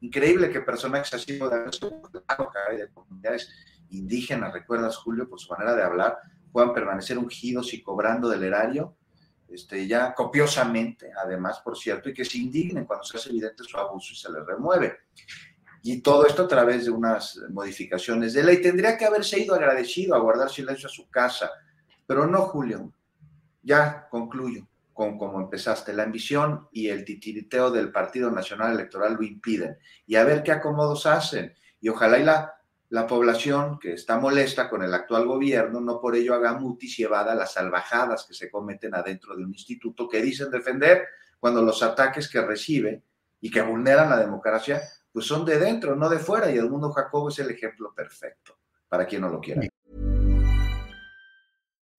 Increíble que personajes así de comunidades indígenas, recuerdas Julio, por su manera de hablar, puedan permanecer ungidos y cobrando del erario, este, ya copiosamente, además, por cierto, y que se indignen cuando se hace evidente su abuso y se les remueve. Y todo esto a través de unas modificaciones de ley. Tendría que haberse ido agradecido a guardar silencio a su casa, pero no, Julio. Ya concluyo con cómo empezaste. La ambición y el titiriteo del Partido Nacional Electoral lo impiden. Y a ver qué acomodos hacen. Y ojalá y la, la población que está molesta con el actual gobierno no por ello haga mutis y evada las salvajadas que se cometen adentro de un instituto que dicen defender cuando los ataques que recibe y que vulneran la democracia pues son de dentro, no de fuera, y el mundo Jacobo es el ejemplo perfecto, para quien no lo quiera.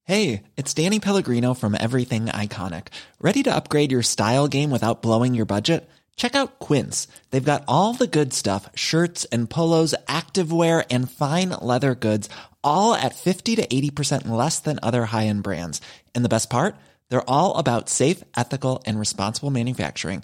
Hey, it's Danny Pellegrino from Everything Iconic. Ready to upgrade your style game without blowing your budget? Check out Quince. They've got all the good stuff, shirts and polos, activewear, and fine leather goods, all at 50 to 80% less than other high-end brands. And the best part? They're all about safe, ethical, and responsible manufacturing.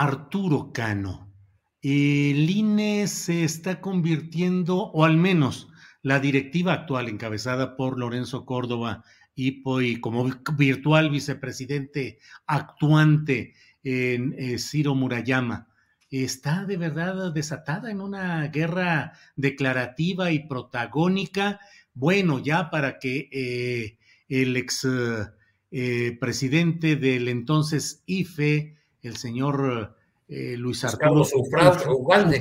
Arturo Cano. El INE se está convirtiendo, o al menos la directiva actual encabezada por Lorenzo Córdoba y, como virtual vicepresidente actuante en eh, Ciro Murayama, está de verdad desatada en una guerra declarativa y protagónica. Bueno, ya para que eh, el ex eh, presidente del entonces IFE, el señor eh, Luis Arturo Ugalde,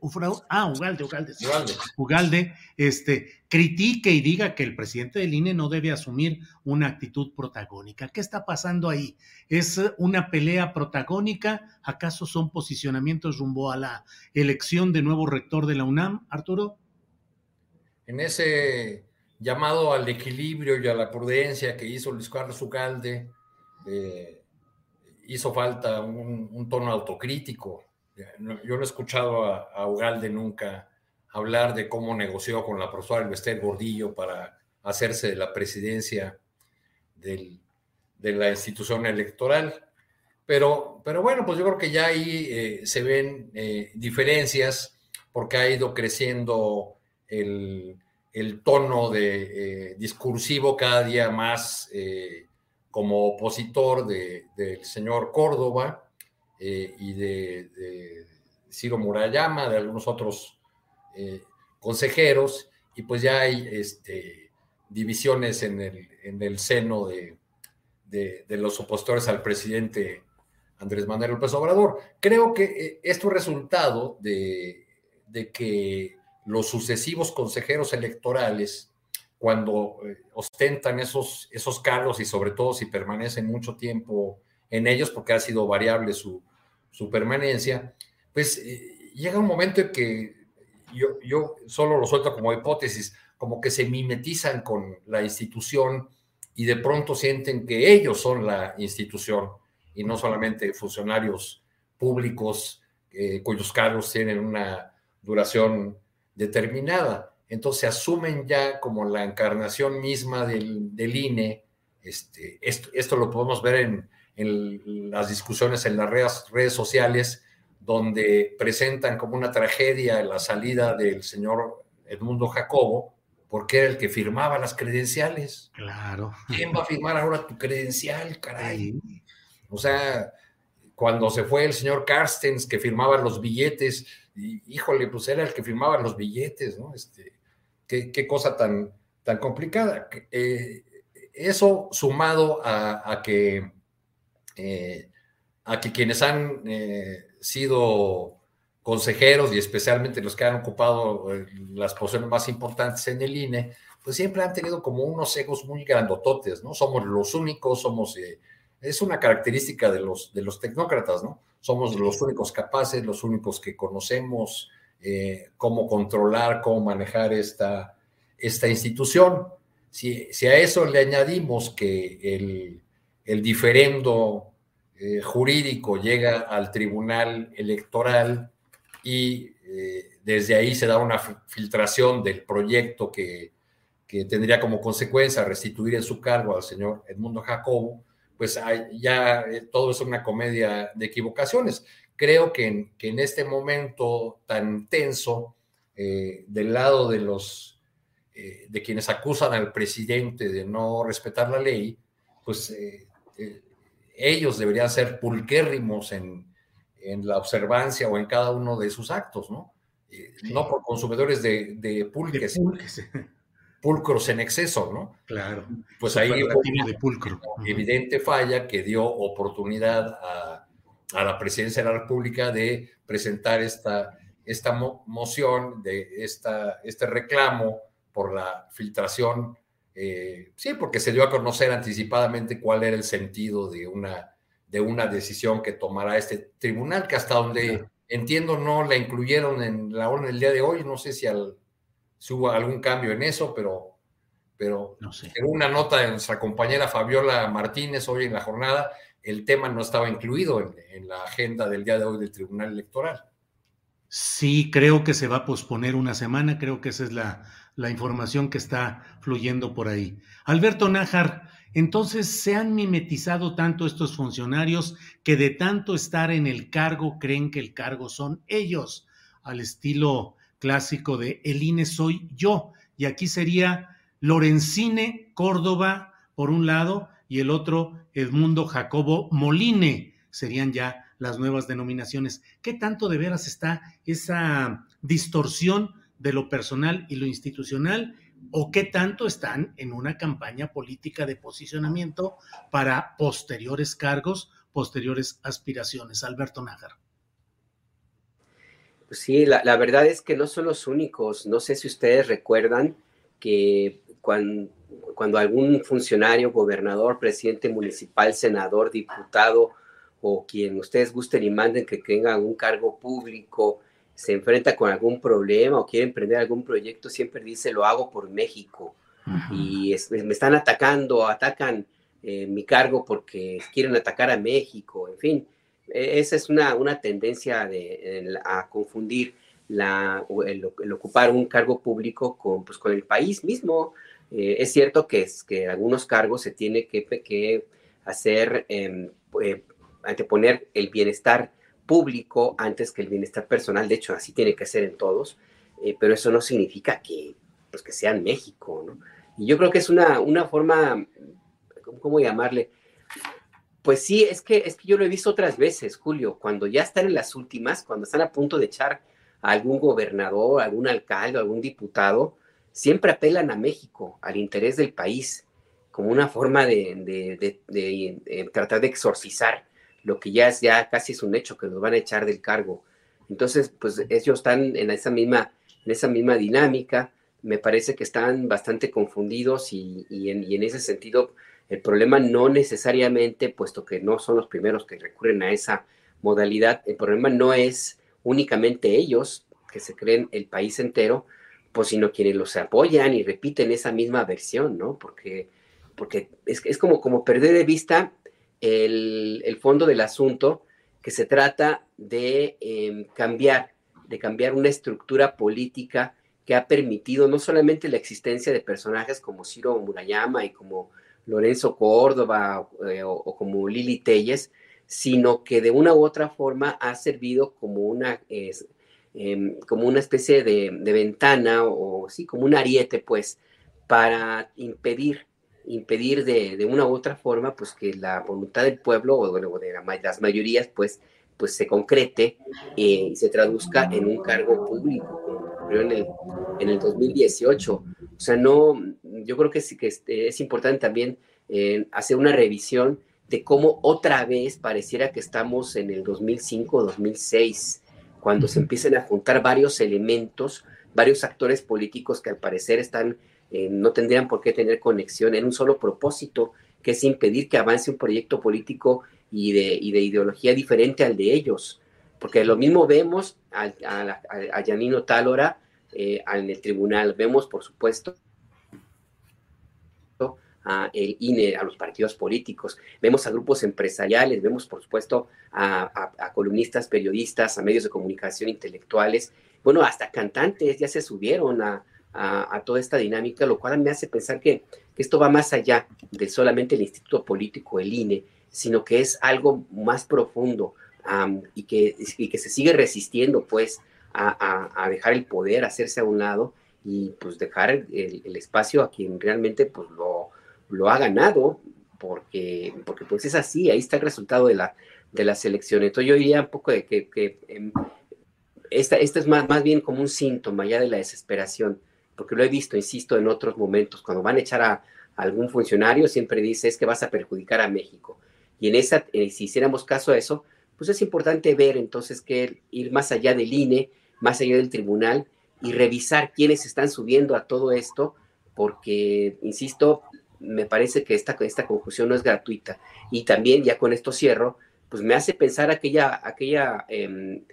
Ufraude, ah, Ugalde, Ugalde, sí, Ugalde. Ugalde, este, critique y diga que el presidente del INE no debe asumir una actitud protagónica. ¿Qué está pasando ahí? ¿Es una pelea protagónica? ¿Acaso son posicionamientos rumbo a la elección de nuevo rector de la UNAM, Arturo? En ese llamado al equilibrio y a la prudencia que hizo Luis Carlos Ugalde, eh, hizo falta un, tono autocrítico. Yo no he escuchado a, a, Ugalde nunca hablar de cómo negoció con la profesora Elvester Gordillo para hacerse de la presidencia de la institución electoral. Pero, pero bueno, pues yo creo que ya ahí eh, se ven eh, diferencias porque ha ido creciendo el, tono de, eh, discursivo cada día más como opositor de, del señor Córdoba eh, y de, Ciro Murayama, de algunos otros eh, consejeros, y pues ya hay este, divisiones en el, en el seno de, los opositores al presidente Andrés Manuel López Obrador. Creo que eh, esto es resultado de que los sucesivos consejeros electorales cuando eh, ostentan esos, esos cargos y sobre todo si permanecen mucho tiempo en ellos, porque ha sido variable su, su permanencia, pues eh, llega un momento en que yo, yo solo lo suelto como hipótesis, como que se mimetizan con la institución y de pronto sienten que ellos son la institución y no solamente funcionarios públicos eh, cuyos cargos tienen una duración determinada entonces asumen ya como la encarnación misma del, del INE. Este, esto, esto, lo podemos ver en, en, las discusiones en las redes, redes sociales, donde presentan como una tragedia la salida del señor Edmundo Jacobo, porque era el que firmaba las credenciales. Claro. ¿Quién va a firmar ahora tu credencial, caray? O sea, cuando se fue el señor Carstens, que firmaba los billetes, y, híjole, pues era el que firmaba los billetes, ¿no? Este, qué, cosa tan, tan complicada. Eh, eso sumado a, que, eh, a que quienes han eh, sido consejeros y especialmente los que han ocupado las posiciones más importantes en el INE, pues siempre han tenido como unos egos muy grandototes, ¿no? Somos los únicos, somos, es una característica de los, de los tecnócratas, ¿no? Somos los únicos capaces, los únicos que conocemos eh, cómo controlar, cómo manejar esta, esta institución. Si, a eso le añadimos que el, el diferendo eh, jurídico llega al tribunal electoral y eh, desde ahí se da una filtración del proyecto que, que, tendría como consecuencia restituir en su cargo al señor Edmundo Jacobo, pues ya todo es una comedia de equivocaciones creo que en, que en este momento tan tenso, eh, del lado de los eh, de quienes acusan al presidente de no respetar la ley, pues eh, ellos deberían ser pulquérrimos en, en, la observancia o en cada uno de sus actos, ¿no? Sí. No por consumidores de, de pulques. De pulques. Pulcros en exceso, ¿no? Claro. Pues ahí de pulcro. evidente falla que dio oportunidad a, a la presidencia de la República de presentar esta, esta mo moción, de esta, este reclamo por la filtración, eh, sí, porque se dio a conocer anticipadamente cuál era el sentido de una, de una decisión que tomará este tribunal, que hasta donde entiendo no la incluyeron en la orden del día de hoy, no sé si, al, hubo algún cambio en eso, pero, pero no sé. en una nota de nuestra compañera Fabiola Martínez hoy en la jornada, el tema no estaba incluido en, la agenda del día de hoy del Tribunal Electoral. Sí, creo que se va a posponer una semana, creo que esa es la, la información que está fluyendo por ahí. Alberto Nájar, entonces se han mimetizado tanto estos funcionarios que de tanto estar en el cargo creen que el cargo son ellos, al estilo clásico de el INE soy yo. Y aquí sería Lorenzine Córdoba por un lado y el otro Edmundo Jacobo Moline. Serían ya las nuevas denominaciones. ¿Qué tanto de veras está esa distorsión de lo personal y lo institucional o qué tanto están en una campaña política de posicionamiento para posteriores cargos, posteriores aspiraciones. Alberto Nájar. Sí, la, verdad es que no son los únicos. No sé si ustedes recuerdan que cuando, cuando algún funcionario, gobernador, presidente municipal, senador, diputado o quien ustedes gusten y manden que tenga un cargo público, se enfrenta con algún problema o quiere emprender algún proyecto, siempre dice lo hago por México. Y me están atacando, atacan eh, mi cargo porque quieren atacar a México, en fin. E, esa es una, una tendencia de, a confundir la, el, ocupar un cargo público con, pues, con el país mismo. Eh, es cierto que, es, que algunos cargos se tiene que, que hacer, em, eh, anteponer el bienestar público antes que el bienestar personal. De hecho, así tiene que ser en todos, eh, pero eso no significa que, pues, que sea en México, ¿no? Y yo creo que es una, una forma, ¿cómo llamarle? Pues sí, es que, es que yo lo he visto otras veces, Julio, cuando ya están en las últimas, cuando están a punto de echar algún gobernador, algún alcalde, algún diputado, siempre apelan a México, al interés del país, como una forma de, de, tratar de exorcizar lo que ya es ya casi es un hecho que los van a echar del cargo. Entonces, pues ellos están en esa misma, en esa misma dinámica. Me parece que están bastante confundidos y, en, ese sentido el problema no necesariamente, puesto que no son los primeros que recurren a esa modalidad, el problema no es únicamente ellos que se creen el país entero, pues sino quienes los apoyan y repiten esa misma versión, ¿no? Porque, porque es, es como, como perder de vista el, fondo del asunto, que se trata de em, cambiar, de cambiar una estructura política que ha permitido no solamente la existencia de personajes como Ciro Murayama y como Lorenzo Córdoba eh, o, como Lili Telles, sino que de una u otra forma ha servido como una, em, como una especie de, de, ventana o sí, como un ariete, pues, para impedir impedir de, de, una u otra forma pues que la voluntad del pueblo o de las mayorías pues pues se concrete eh, y se traduzca en un cargo público como ocurrió en el, en el 2018 o sea no yo creo que sí que este, es importante también eh, hacer una revisión de cómo otra vez pareciera que estamos en el 2005 2006 cuando se empiezan a juntar varios elementos varios actores políticos que al parecer están eh, no tendrían por qué tener conexión en un solo propósito, que es impedir que avance un proyecto político y de, de ideología diferente al de ellos. Porque lo mismo vemos a, a, Yanino Tálora eh, en el tribunal, vemos por supuesto a el INE, a los partidos políticos, vemos a grupos empresariales, vemos por supuesto a, columnistas, periodistas, a medios de comunicación intelectuales, bueno, hasta cantantes ya se subieron a, a, toda esta dinámica, lo cual me hace pensar que, esto va más allá de solamente el instituto político, el INE, sino que es algo más profundo y, que, que se sigue resistiendo pues a, dejar el poder, hacerse a un lado y pues dejar el, espacio a quien realmente pues lo, lo ha ganado, porque, porque pues es así, ahí está el resultado de la, de la selección. Entonces yo diría un poco que, que em, esta, esta es más, más bien como un síntoma ya de la desesperación porque lo he visto, insisto, en otros momentos, cuando van a echar a, algún funcionario, siempre dice es que vas a perjudicar a México. Y en esa, eh, si hiciéramos caso a eso, pues es importante ver entonces que ir más allá del INE, más allá del tribunal y revisar quiénes están subiendo a todo esto, porque, insisto, me parece que esta, esta conjunción no es gratuita. Y también, ya con esto cierro, pues me hace pensar aquella, aquella, em,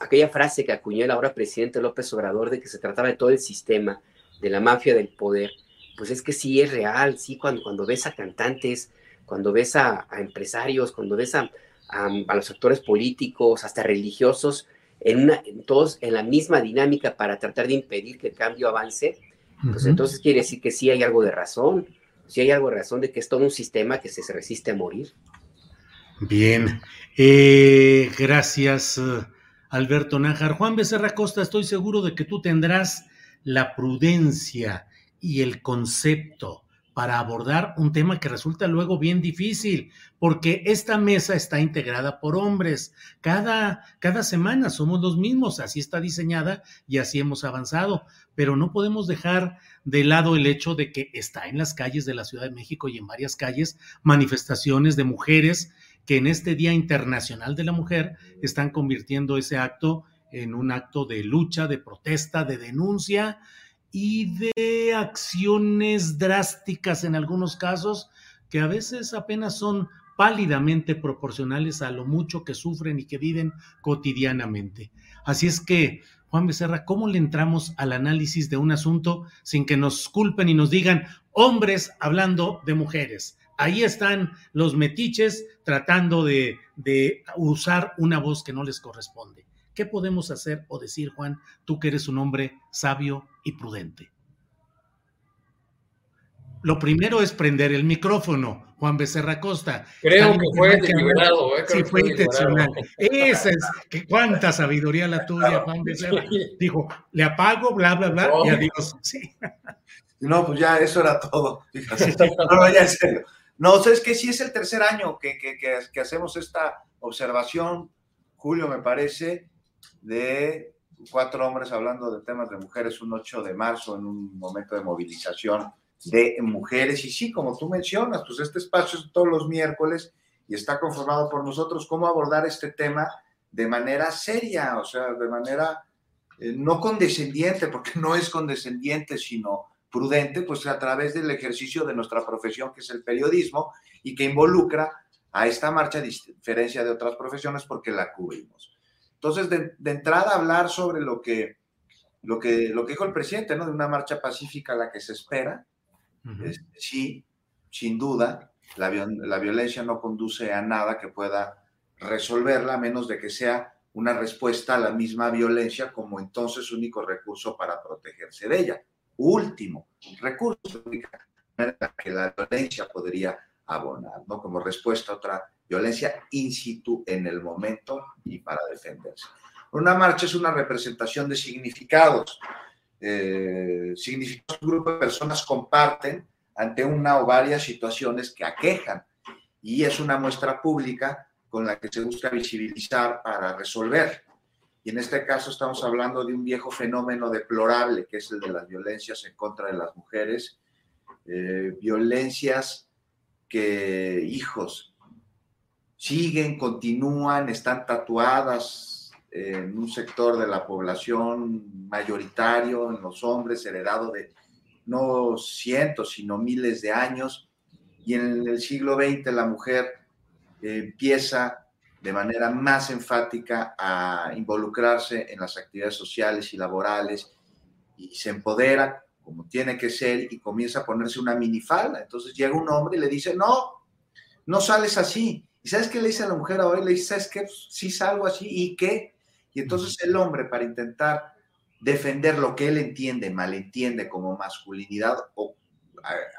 aquella frase que acuñó el ahora presidente López Obrador de que se trataba de todo el sistema, de la mafia del poder. Pues es que sí es real, sí, cuando, cuando ves a cantantes, cuando ves a, empresarios, cuando ves a, a, los actores políticos, hasta religiosos, en una, todos en la misma dinámica para tratar de impedir que el cambio avance, pues entonces quiere decir que sí hay algo de razón, sí hay algo de razón de que es todo un sistema que se, resiste a morir. Bien, eh, gracias Alberto Nájar. Juan Becerra Costa, estoy seguro de que tú tendrás la prudencia y el concepto para abordar un tema que resulta luego bien difícil, porque esta mesa está integrada por hombres. Cada, cada semana somos los mismos, así está diseñada y así hemos avanzado, pero no podemos dejar de lado el hecho de que está en las calles de la Ciudad de México y en varias calles manifestaciones de mujeres que en este Día Internacional de la Mujer están convirtiendo ese acto en un acto de lucha, de protesta, de denuncia y de acciones drásticas en algunos casos que a veces apenas son pálidamente proporcionales a lo mucho que sufren y que viven cotidianamente. Así es que, Juan Becerra, ¿cómo le entramos al análisis de un asunto sin que nos culpen y nos digan hombres hablando de mujeres? Ahí están los metiches tratando de, usar una voz que no les corresponde. ¿Qué podemos hacer o decir, Juan, tú que eres un hombre sabio y prudente? Lo primero es prender el micrófono, Juan Becerra Costa. Creo que fue deliberado. Eh, sí, fue intencional. Esa es, que cuánta sabiduría la tuya, *laughs* Juan Becerra. Dijo, le apago, bla, bla, bla, y adiós. Sí. *laughs* No, pues ya, eso era todo. *laughs* No, ya en serio. No, es que sí es el tercer año que, que, que hacemos esta observación, Julio, me parece, de cuatro hombres hablando de temas de mujeres un 8 de marzo en un momento de movilización de mujeres. Y sí, como tú mencionas, pues este espacio es todos los miércoles y está conformado por nosotros cómo abordar este tema de manera seria, o sea, de manera eh, no condescendiente, porque no es condescendiente, sino prudente, pues a través del ejercicio de nuestra profesión, que es el periodismo, y que involucra a esta marcha, a diferencia de otras profesiones, porque la cubrimos. Entonces, de, entrada, hablar sobre lo que, lo, que, lo que dijo el presidente, ¿no? De una marcha pacífica a la que se espera. Sí, sin duda, la, la violencia no conduce a nada que pueda resolverla, a menos de que sea una respuesta a la misma violencia como entonces único recurso para protegerse de ella. Último recurso, que la violencia podría abonar, ¿no? Como respuesta a otra violencia in situ en el momento y para defenderse. Una marcha es una representación de significados. Eh, un grupo de personas comparten ante una o varias situaciones que aquejan y es una muestra pública con la que se busca visibilizar para resolver. Y en este caso estamos hablando de un viejo fenómeno deplorable que es el de las violencias en contra de las mujeres, eh, violencias que, hijos, siguen, continúan, están tatuadas en un sector de la población mayoritario, en los hombres, heredado de no cientos, sino miles de años. Y en el siglo XX la mujer empieza de manera más enfática a involucrarse en las actividades sociales y laborales y se empodera como tiene que ser y comienza a ponerse una minifalda. Entonces llega un hombre y le dice, no, no sales así, ¿Y sabes qué le dice a la mujer ahora? Le dice, ¿sabes qué? Sí salgo así, ¿y qué? Y entonces el hombre, para intentar defender lo que él entiende, malentiende como masculinidad, o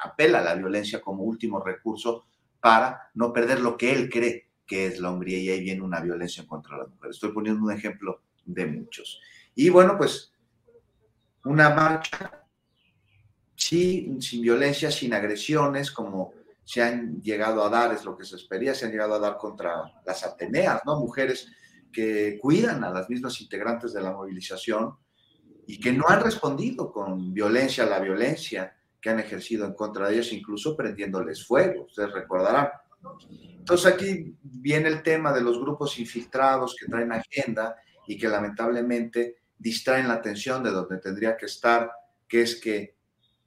apela a la violencia como último recurso para no perder lo que él cree que es la hombría y ahí viene una violencia contra la mujer. Estoy poniendo un ejemplo de muchos. Y bueno, pues una marcha, sí, sin violencia, sin agresiones, como se han llegado a dar, es lo que se espería, se han llegado a dar contra las Ateneas, ¿no? Mujeres que cuidan a las mismas integrantes de la movilización y que no han respondido con violencia a la violencia que han ejercido en contra de ellas, incluso prendiéndoles fuego, ustedes recordarán. Entonces aquí viene el tema de los grupos infiltrados que traen agenda y que lamentablemente distraen la atención de donde tendría que estar, que es que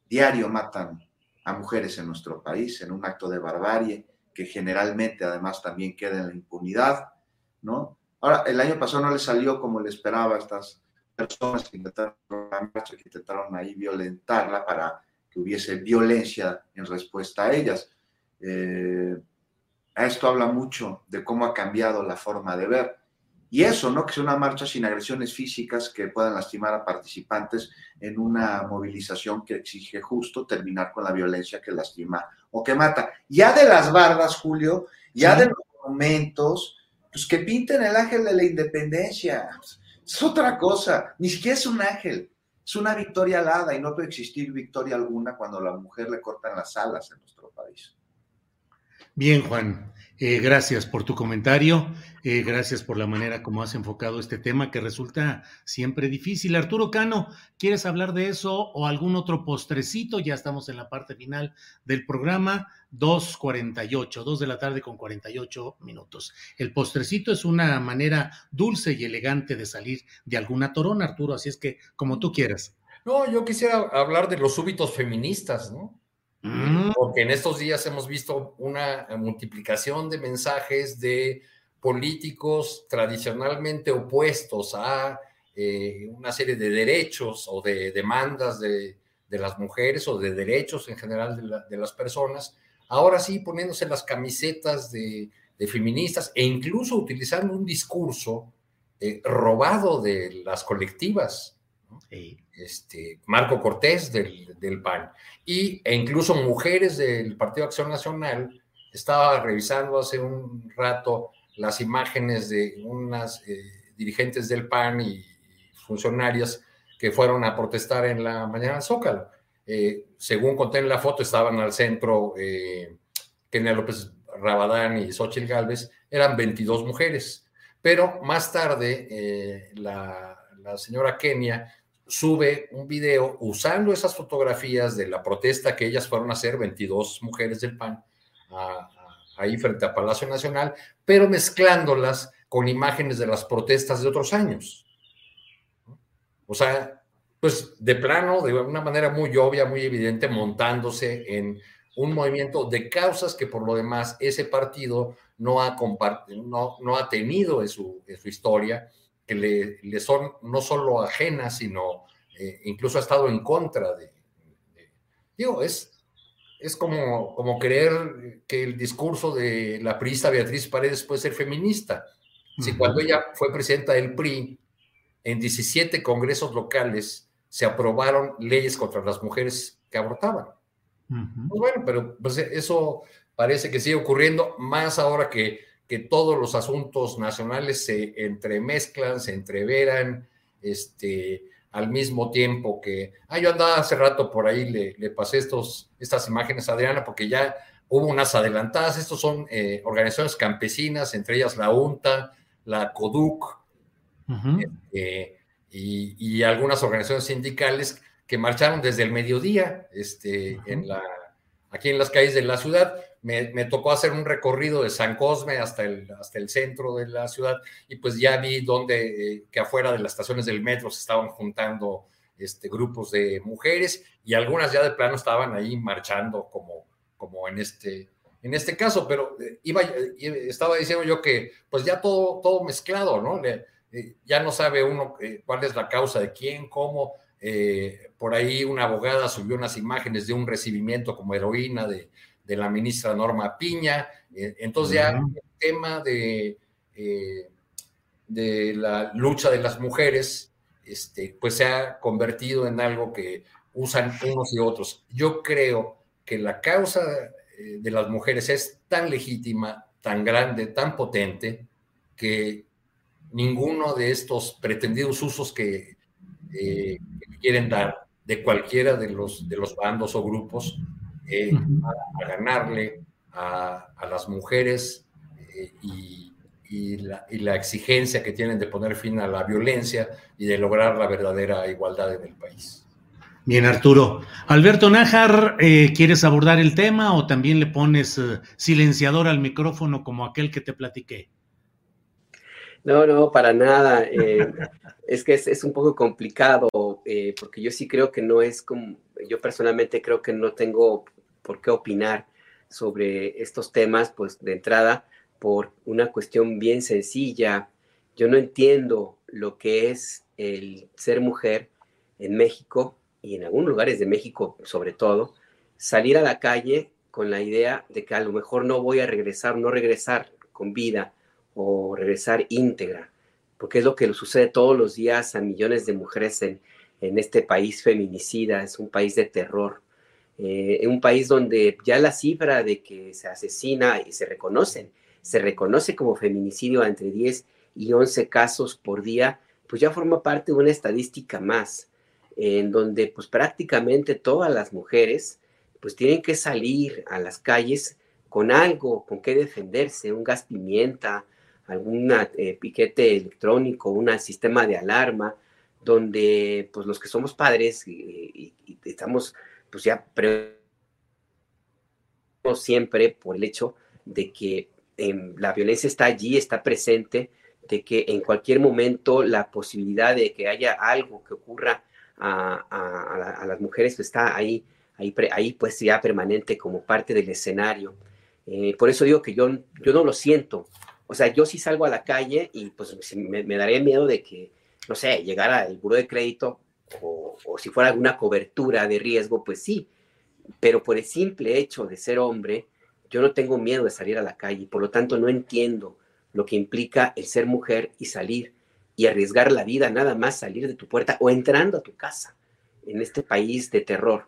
diario matan a mujeres en nuestro país en un acto de barbarie que generalmente además también queda en la impunidad, ¿no? Ahora, el año pasado no le salió como le esperaba a estas personas que intentaron, que intentaron ahí violentarla para que hubiese violencia en respuesta a ellas. Eh, esto habla mucho de cómo ha cambiado la forma de ver. Y eso, ¿no? Que sea una marcha sin agresiones físicas que puedan lastimar a participantes en una movilización que exige justo terminar con la violencia que lastima o que mata. Ya de las bardas, Julio, ya de los momentos, pues que pinten el ángel de la independencia. Es otra cosa, ni siquiera es un ángel, es una victoria alada y no puede existir victoria alguna cuando a la mujer le cortan las alas en nuestro país. Bien, Juan, eh, gracias por tu comentario, eh, gracias por la manera como has enfocado este tema que resulta siempre difícil. Arturo Cano, ¿quieres hablar de eso o algún otro postrecito? Ya estamos en la parte final del programa, 2.48, 2 de la tarde con 48 minutos. El postrecito es una manera dulce y elegante de salir de alguna torona, Arturo, así es que como tú quieras. No, yo quisiera hablar de los súbitos feministas, ¿no? Mm. Porque en estos días hemos visto una multiplicación de mensajes de políticos tradicionalmente opuestos a eh, una serie de derechos o de demandas de, las mujeres o de derechos en general de, las personas, ahora sí poniéndose las camisetas de, feministas e incluso utilizando un discurso eh, robado de las colectivas. Este, Marco Cortés del, del PAN y, e incluso mujeres del Partido Acción Nacional. Estaba revisando hace un rato las imágenes de unas eh, dirigentes del PAN y, funcionarias que fueron a protestar en la mañana Zócalo. Eh, según conté en la foto, estaban al centro eh, Kenia López Rabadán y Xochitl Galvez, eran 22 mujeres. Pero más tarde, eh, la, la señora Kenia sube un video usando esas fotografías de la protesta que ellas fueron a hacer, 22 mujeres del PAN, ahí frente a Palacio Nacional, pero mezclándolas con imágenes de las protestas de otros años. O sea, pues de plano, de una manera muy obvia, muy evidente, montándose en un movimiento de causas que por lo demás ese partido no ha, no, no ha tenido en su, en su historia que le, son no solo ajenas, sino eh, incluso ha estado en contra de, digo, es, es como, como creer que el discurso de la priista Beatriz Paredes puede ser feminista. Si cuando ella fue presidenta del PRI, en 17 congresos locales se aprobaron leyes contra las mujeres que abortaban. Pues bueno, pero pues, eso parece que sigue ocurriendo más ahora que que todos los asuntos nacionales se entremezclan, se entreveran, este, al mismo tiempo que, ah, yo andaba hace rato por ahí, le, pasé estos, estas imágenes a Adriana, porque ya hubo unas adelantadas, estos son eh, organizaciones campesinas, entre ellas la UNTA, la CODUC, este, y, algunas organizaciones sindicales que marcharon desde el mediodía este, en la, aquí en las calles de la ciudad me, tocó hacer un recorrido de San Cosme hasta el, hasta el centro de la ciudad y pues ya vi donde, eh, que afuera de las estaciones del metro se estaban juntando este, grupos de mujeres y algunas ya de plano estaban ahí marchando como, como en, este, en este caso, pero eh, iba, eh, estaba diciendo yo que pues ya todo, todo mezclado, ¿no? ya no sabe uno cuál es la causa de quién, cómo. por ahí una abogada subió unas imágenes de un recibimiento como heroína de, de la ministra Norma Piña. Eh, entonces ya el tema de, eh, de la lucha de las mujeres, este, pues se ha convertido en algo que usan unos y otros. Yo creo que la causa eh, de las mujeres es tan legítima, tan grande, tan potente, que ninguno de estos pretendidos usos que, quieren dar de cualquiera de los, de los bandos o grupos eh, a, ganarle a, las mujeres eh, y, la, exigencia que tienen de poner fin a la violencia y de lograr la verdadera igualdad en el país. Bien, Arturo. Alberto Nájar, eh, ¿quieres abordar el tema o también le pones silenciador al micrófono como aquel que te platiqué? No, no, para nada. *laughs* es que es, es, un poco complicado porque yo sí creo que no es como, yo personalmente creo que no tengo por qué opinar sobre estos temas, pues de entrada, por una cuestión bien sencilla. Yo no entiendo lo que es el ser mujer en México y en algunos lugares de México sobre todo, salir a la calle con la idea de que a lo mejor no voy a regresar, no regresar con vida o regresar íntegra, porque es lo que sucede todos los días a millones de mujeres en, en este país feminicida, es un país de terror, eh, en un país donde ya la cifra de que se asesina y se reconocen, se reconoce como feminicidio entre 10 y 11 casos por día, pues ya forma parte de una estadística más, en donde pues prácticamente todas las mujeres pues tienen que salir a las calles con algo, con qué defenderse, un gas pimienta, algún eh, piquete electrónico, un sistema de alarma, donde pues los que somos padres y, estamos pues ya siempre por el hecho de que em, la violencia está allí, está presente, de que en cualquier momento la posibilidad de que haya algo que ocurra a, las mujeres está ahí, ahí, ahí pues ya permanente como parte del escenario. Eh, por eso digo que yo, yo no lo siento. O sea, yo sí salgo a la calle y pues me, me daría miedo de que no sé, llegara al buro de crédito o, si fuera alguna cobertura de riesgo, pues sí, pero por el simple hecho de ser hombre, yo no tengo miedo de salir a la calle, por lo tanto no entiendo lo que implica el ser mujer y salir y arriesgar la vida nada más salir de tu puerta o entrando a tu casa en este país de terror.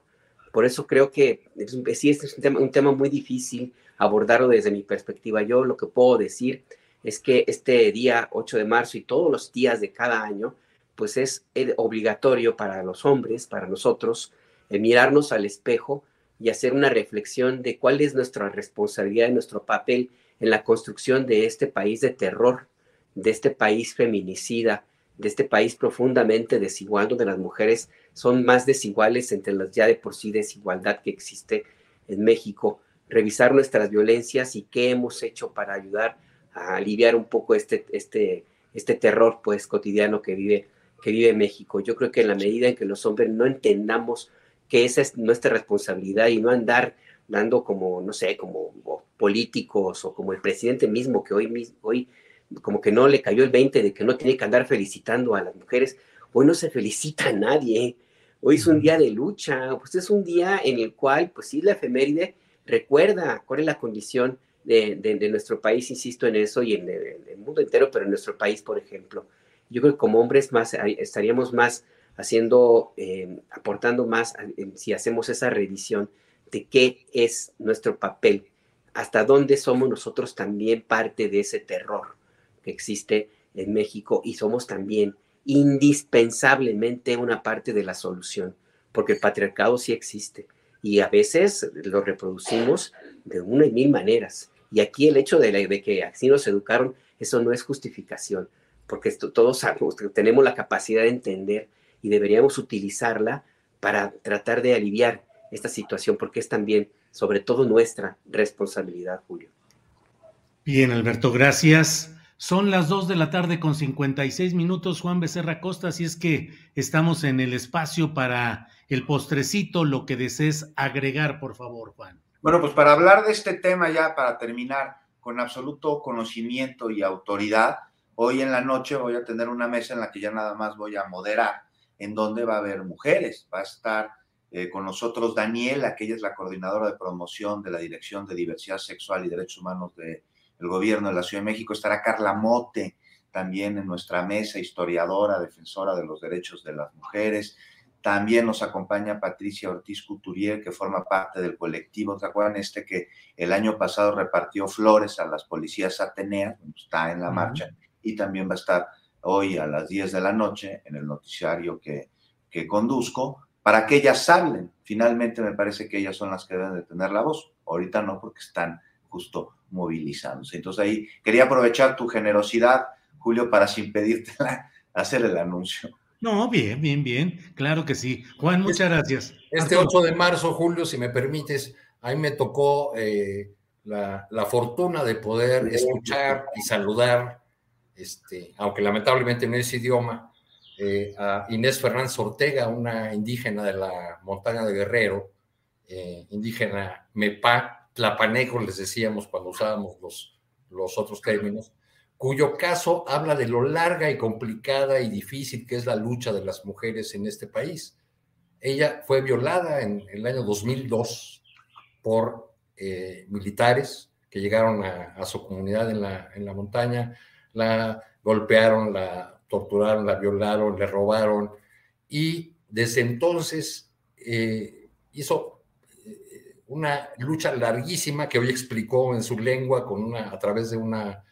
Por eso creo que sí, este es un tema, un tema muy difícil abordarlo desde mi perspectiva. Yo lo que puedo decir es que este día 8 de marzo y todos los días de cada año, pues es obligatorio para los hombres, para nosotros, eh, mirarnos al espejo y hacer una reflexión de cuál es nuestra responsabilidad y nuestro papel en la construcción de este país de terror, de este país feminicida, de este país profundamente desigual, donde las mujeres son más desiguales entre las ya de por sí desigualdad que existe en México. Revisar nuestras violencias y qué hemos hecho para ayudar a aliviar un poco este, este, este terror pues cotidiano que vive, que vive México. Yo creo que en la medida en que los hombres no entendamos que esa es nuestra responsabilidad y no andar dando como, no sé, como políticos o como el presidente mismo que hoy, hoy como que no le cayó el 20 de que no tiene que andar felicitando a las mujeres. Hoy no se felicita a nadie. Hoy es un día de lucha, pues es un día en el cual, pues sí, la efeméride recuerda cuál es la condición de, nuestro país, insisto en eso, y en el, mundo entero, pero en nuestro país, por ejemplo. Yo creo que como hombres más estaríamos más haciendo, eh, aportando más si hacemos esa revisión de qué es nuestro papel, hasta dónde somos nosotros también parte de ese terror que existe en México y somos también indispensablemente una parte de la solución, porque el patriarcado sí existe y a veces lo reproducimos de una y mil maneras. Y aquí el hecho de, que así nos educaron, eso no es justificación, porque todos tenemos la capacidad de entender y deberíamos utilizarla para tratar de aliviar esta situación, porque es también, sobre todo, nuestra responsabilidad, Julio. Bien, Alberto, gracias. Son las 2 de la tarde con 56 minutos, Juan Becerra Costa, así es que estamos en el espacio para el postrecito, lo que desees agregar, por favor, Juan. Bueno, pues para hablar de este tema ya, para terminar con absoluto conocimiento y autoridad, hoy en la noche voy a tener una mesa en la que ya nada más voy a moderar, en donde va a haber mujeres. Va a estar eh, con nosotros Daniela, que ella es la coordinadora de promoción de la Dirección de Diversidad Sexual y Derechos Humanos del Gobierno de la Ciudad de México. Estará Carla Mote también en nuestra mesa, historiadora, defensora de los derechos de las mujeres. También nos acompaña Patricia Ortiz Couturier, que forma parte del colectivo. ¿Se acuerdan este que el año pasado repartió flores a las policías ateneas? Está en la marcha y también va a estar hoy a las 10 de la noche en el noticiario que, que conduzco para que ellas hablen. Finalmente me parece que ellas son las que deben de tener la voz. Ahorita no, porque están justo movilizándose. Entonces ahí quería aprovechar tu generosidad, Julio, para sin pedirte hacer el anuncio. No, bien, bien, bien. Claro que sí. Juan, muchas gracias. Este 8 de marzo, Julio, si me permites, a mí me tocó eh, la, fortuna de poder escuchar y saludar, este, aunque lamentablemente no es idioma, eh, a Inés Fernández Ortega, una indígena de la montaña de Guerrero, eh, indígena Mepa, Tlapaneco, les decíamos cuando usábamos los, los otros términos, cuyo caso habla de lo larga y complicada y difícil que es la lucha de las mujeres en este país. Ella fue violada en, el año 2002 por eh, militares que llegaron a, su comunidad en la, en la montaña, la golpearon, la torturaron, la violaron, le robaron. Y desde entonces eh, hizo eh, una lucha larguísima que hoy explicó en su lengua con una, a través de una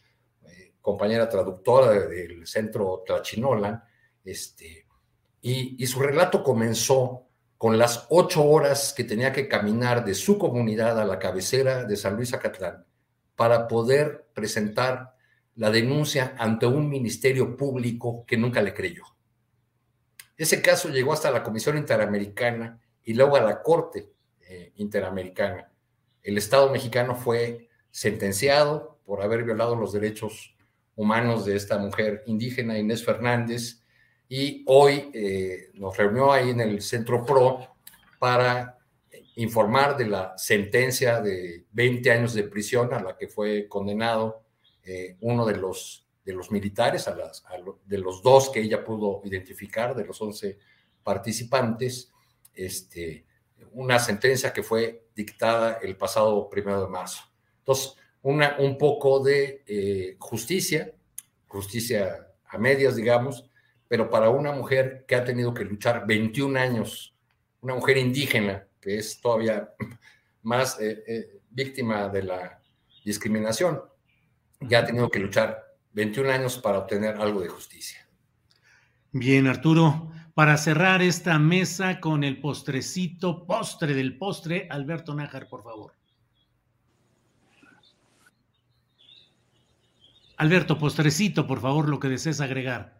compañera traductora del centro Tlachinolan, este, y, y, su relato comenzó con las ocho horas que tenía que caminar de su comunidad a la cabecera de San Luis Acatlán para poder presentar la denuncia ante un ministerio público que nunca le creyó. Ese caso llegó hasta la Comisión Interamericana y luego a la Corte eh, Interamericana. El Estado mexicano fue sentenciado por haber violado los derechos humanos de esta mujer indígena, Inés Fernández, y hoy eh, nos reunió ahí en el Centro PRO para informar de la sentencia de 20 años de prisión a la que fue condenado eh, uno de los, de los militares, de los dos que ella pudo identificar, de los 11 participantes, este, una sentencia que fue dictada el pasado primero de marzo. Entonces, una, un poco de eh, justicia, justicia a medias, digamos, pero para una mujer que ha tenido que luchar 21 años, una mujer indígena, que es todavía *laughs* más eh, víctima de la discriminación, ya ha tenido que luchar 21 años para obtener algo de justicia. Bien, Arturo, para cerrar esta mesa con el postrecito, postre del postre, Alberto Nájar, por favor. Alberto, postrecito, por favor, lo que desees agregar.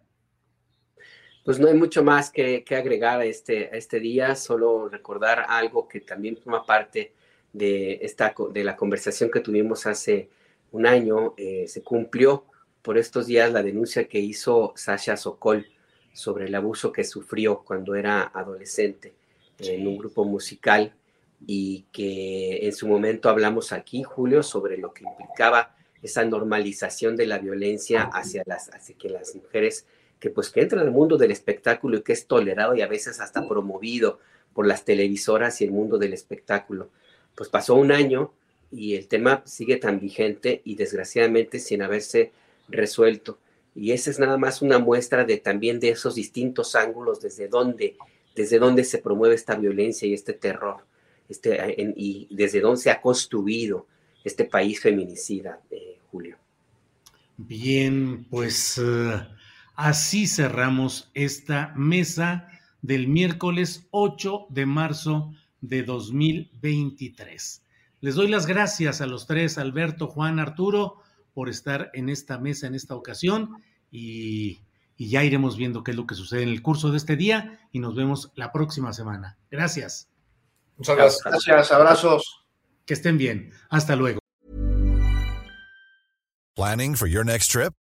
Pues no hay mucho más que, agregar a este, este día, solo recordar algo que también forma parte de, esta, de la conversación que tuvimos hace un año. Eh, se cumplió por estos días la denuncia que hizo Sasha Sokol sobre el abuso que sufrió cuando era adolescente en un grupo musical y que en su momento hablamos aquí, Julio, sobre lo que implicaba esa normalización de la violencia hacia las, hacia que las mujeres que pues que entran al mundo del espectáculo y que es tolerado y a veces hasta promovido por las televisoras y el mundo del espectáculo. Pues pasó un año y el tema sigue tan vigente y desgraciadamente sin haberse resuelto. Y esa es nada más una muestra de también de esos distintos ángulos desde donde, desde donde se promueve esta violencia y este terror, este, y desde dónde se ha construido este país feminicida. Eh, Julio. Bien, pues eh, así cerramos esta mesa del miércoles 8 de marzo de 2023. Les doy las gracias a los tres, Alberto, Juan, Arturo, por estar en esta mesa en esta ocasión y, y ya iremos viendo qué es lo que sucede en el curso de este día y nos vemos la próxima semana. Gracias. Muchas gracias. Gracias, abrazos. Que estén bien. Hasta luego. Planning for your next trip?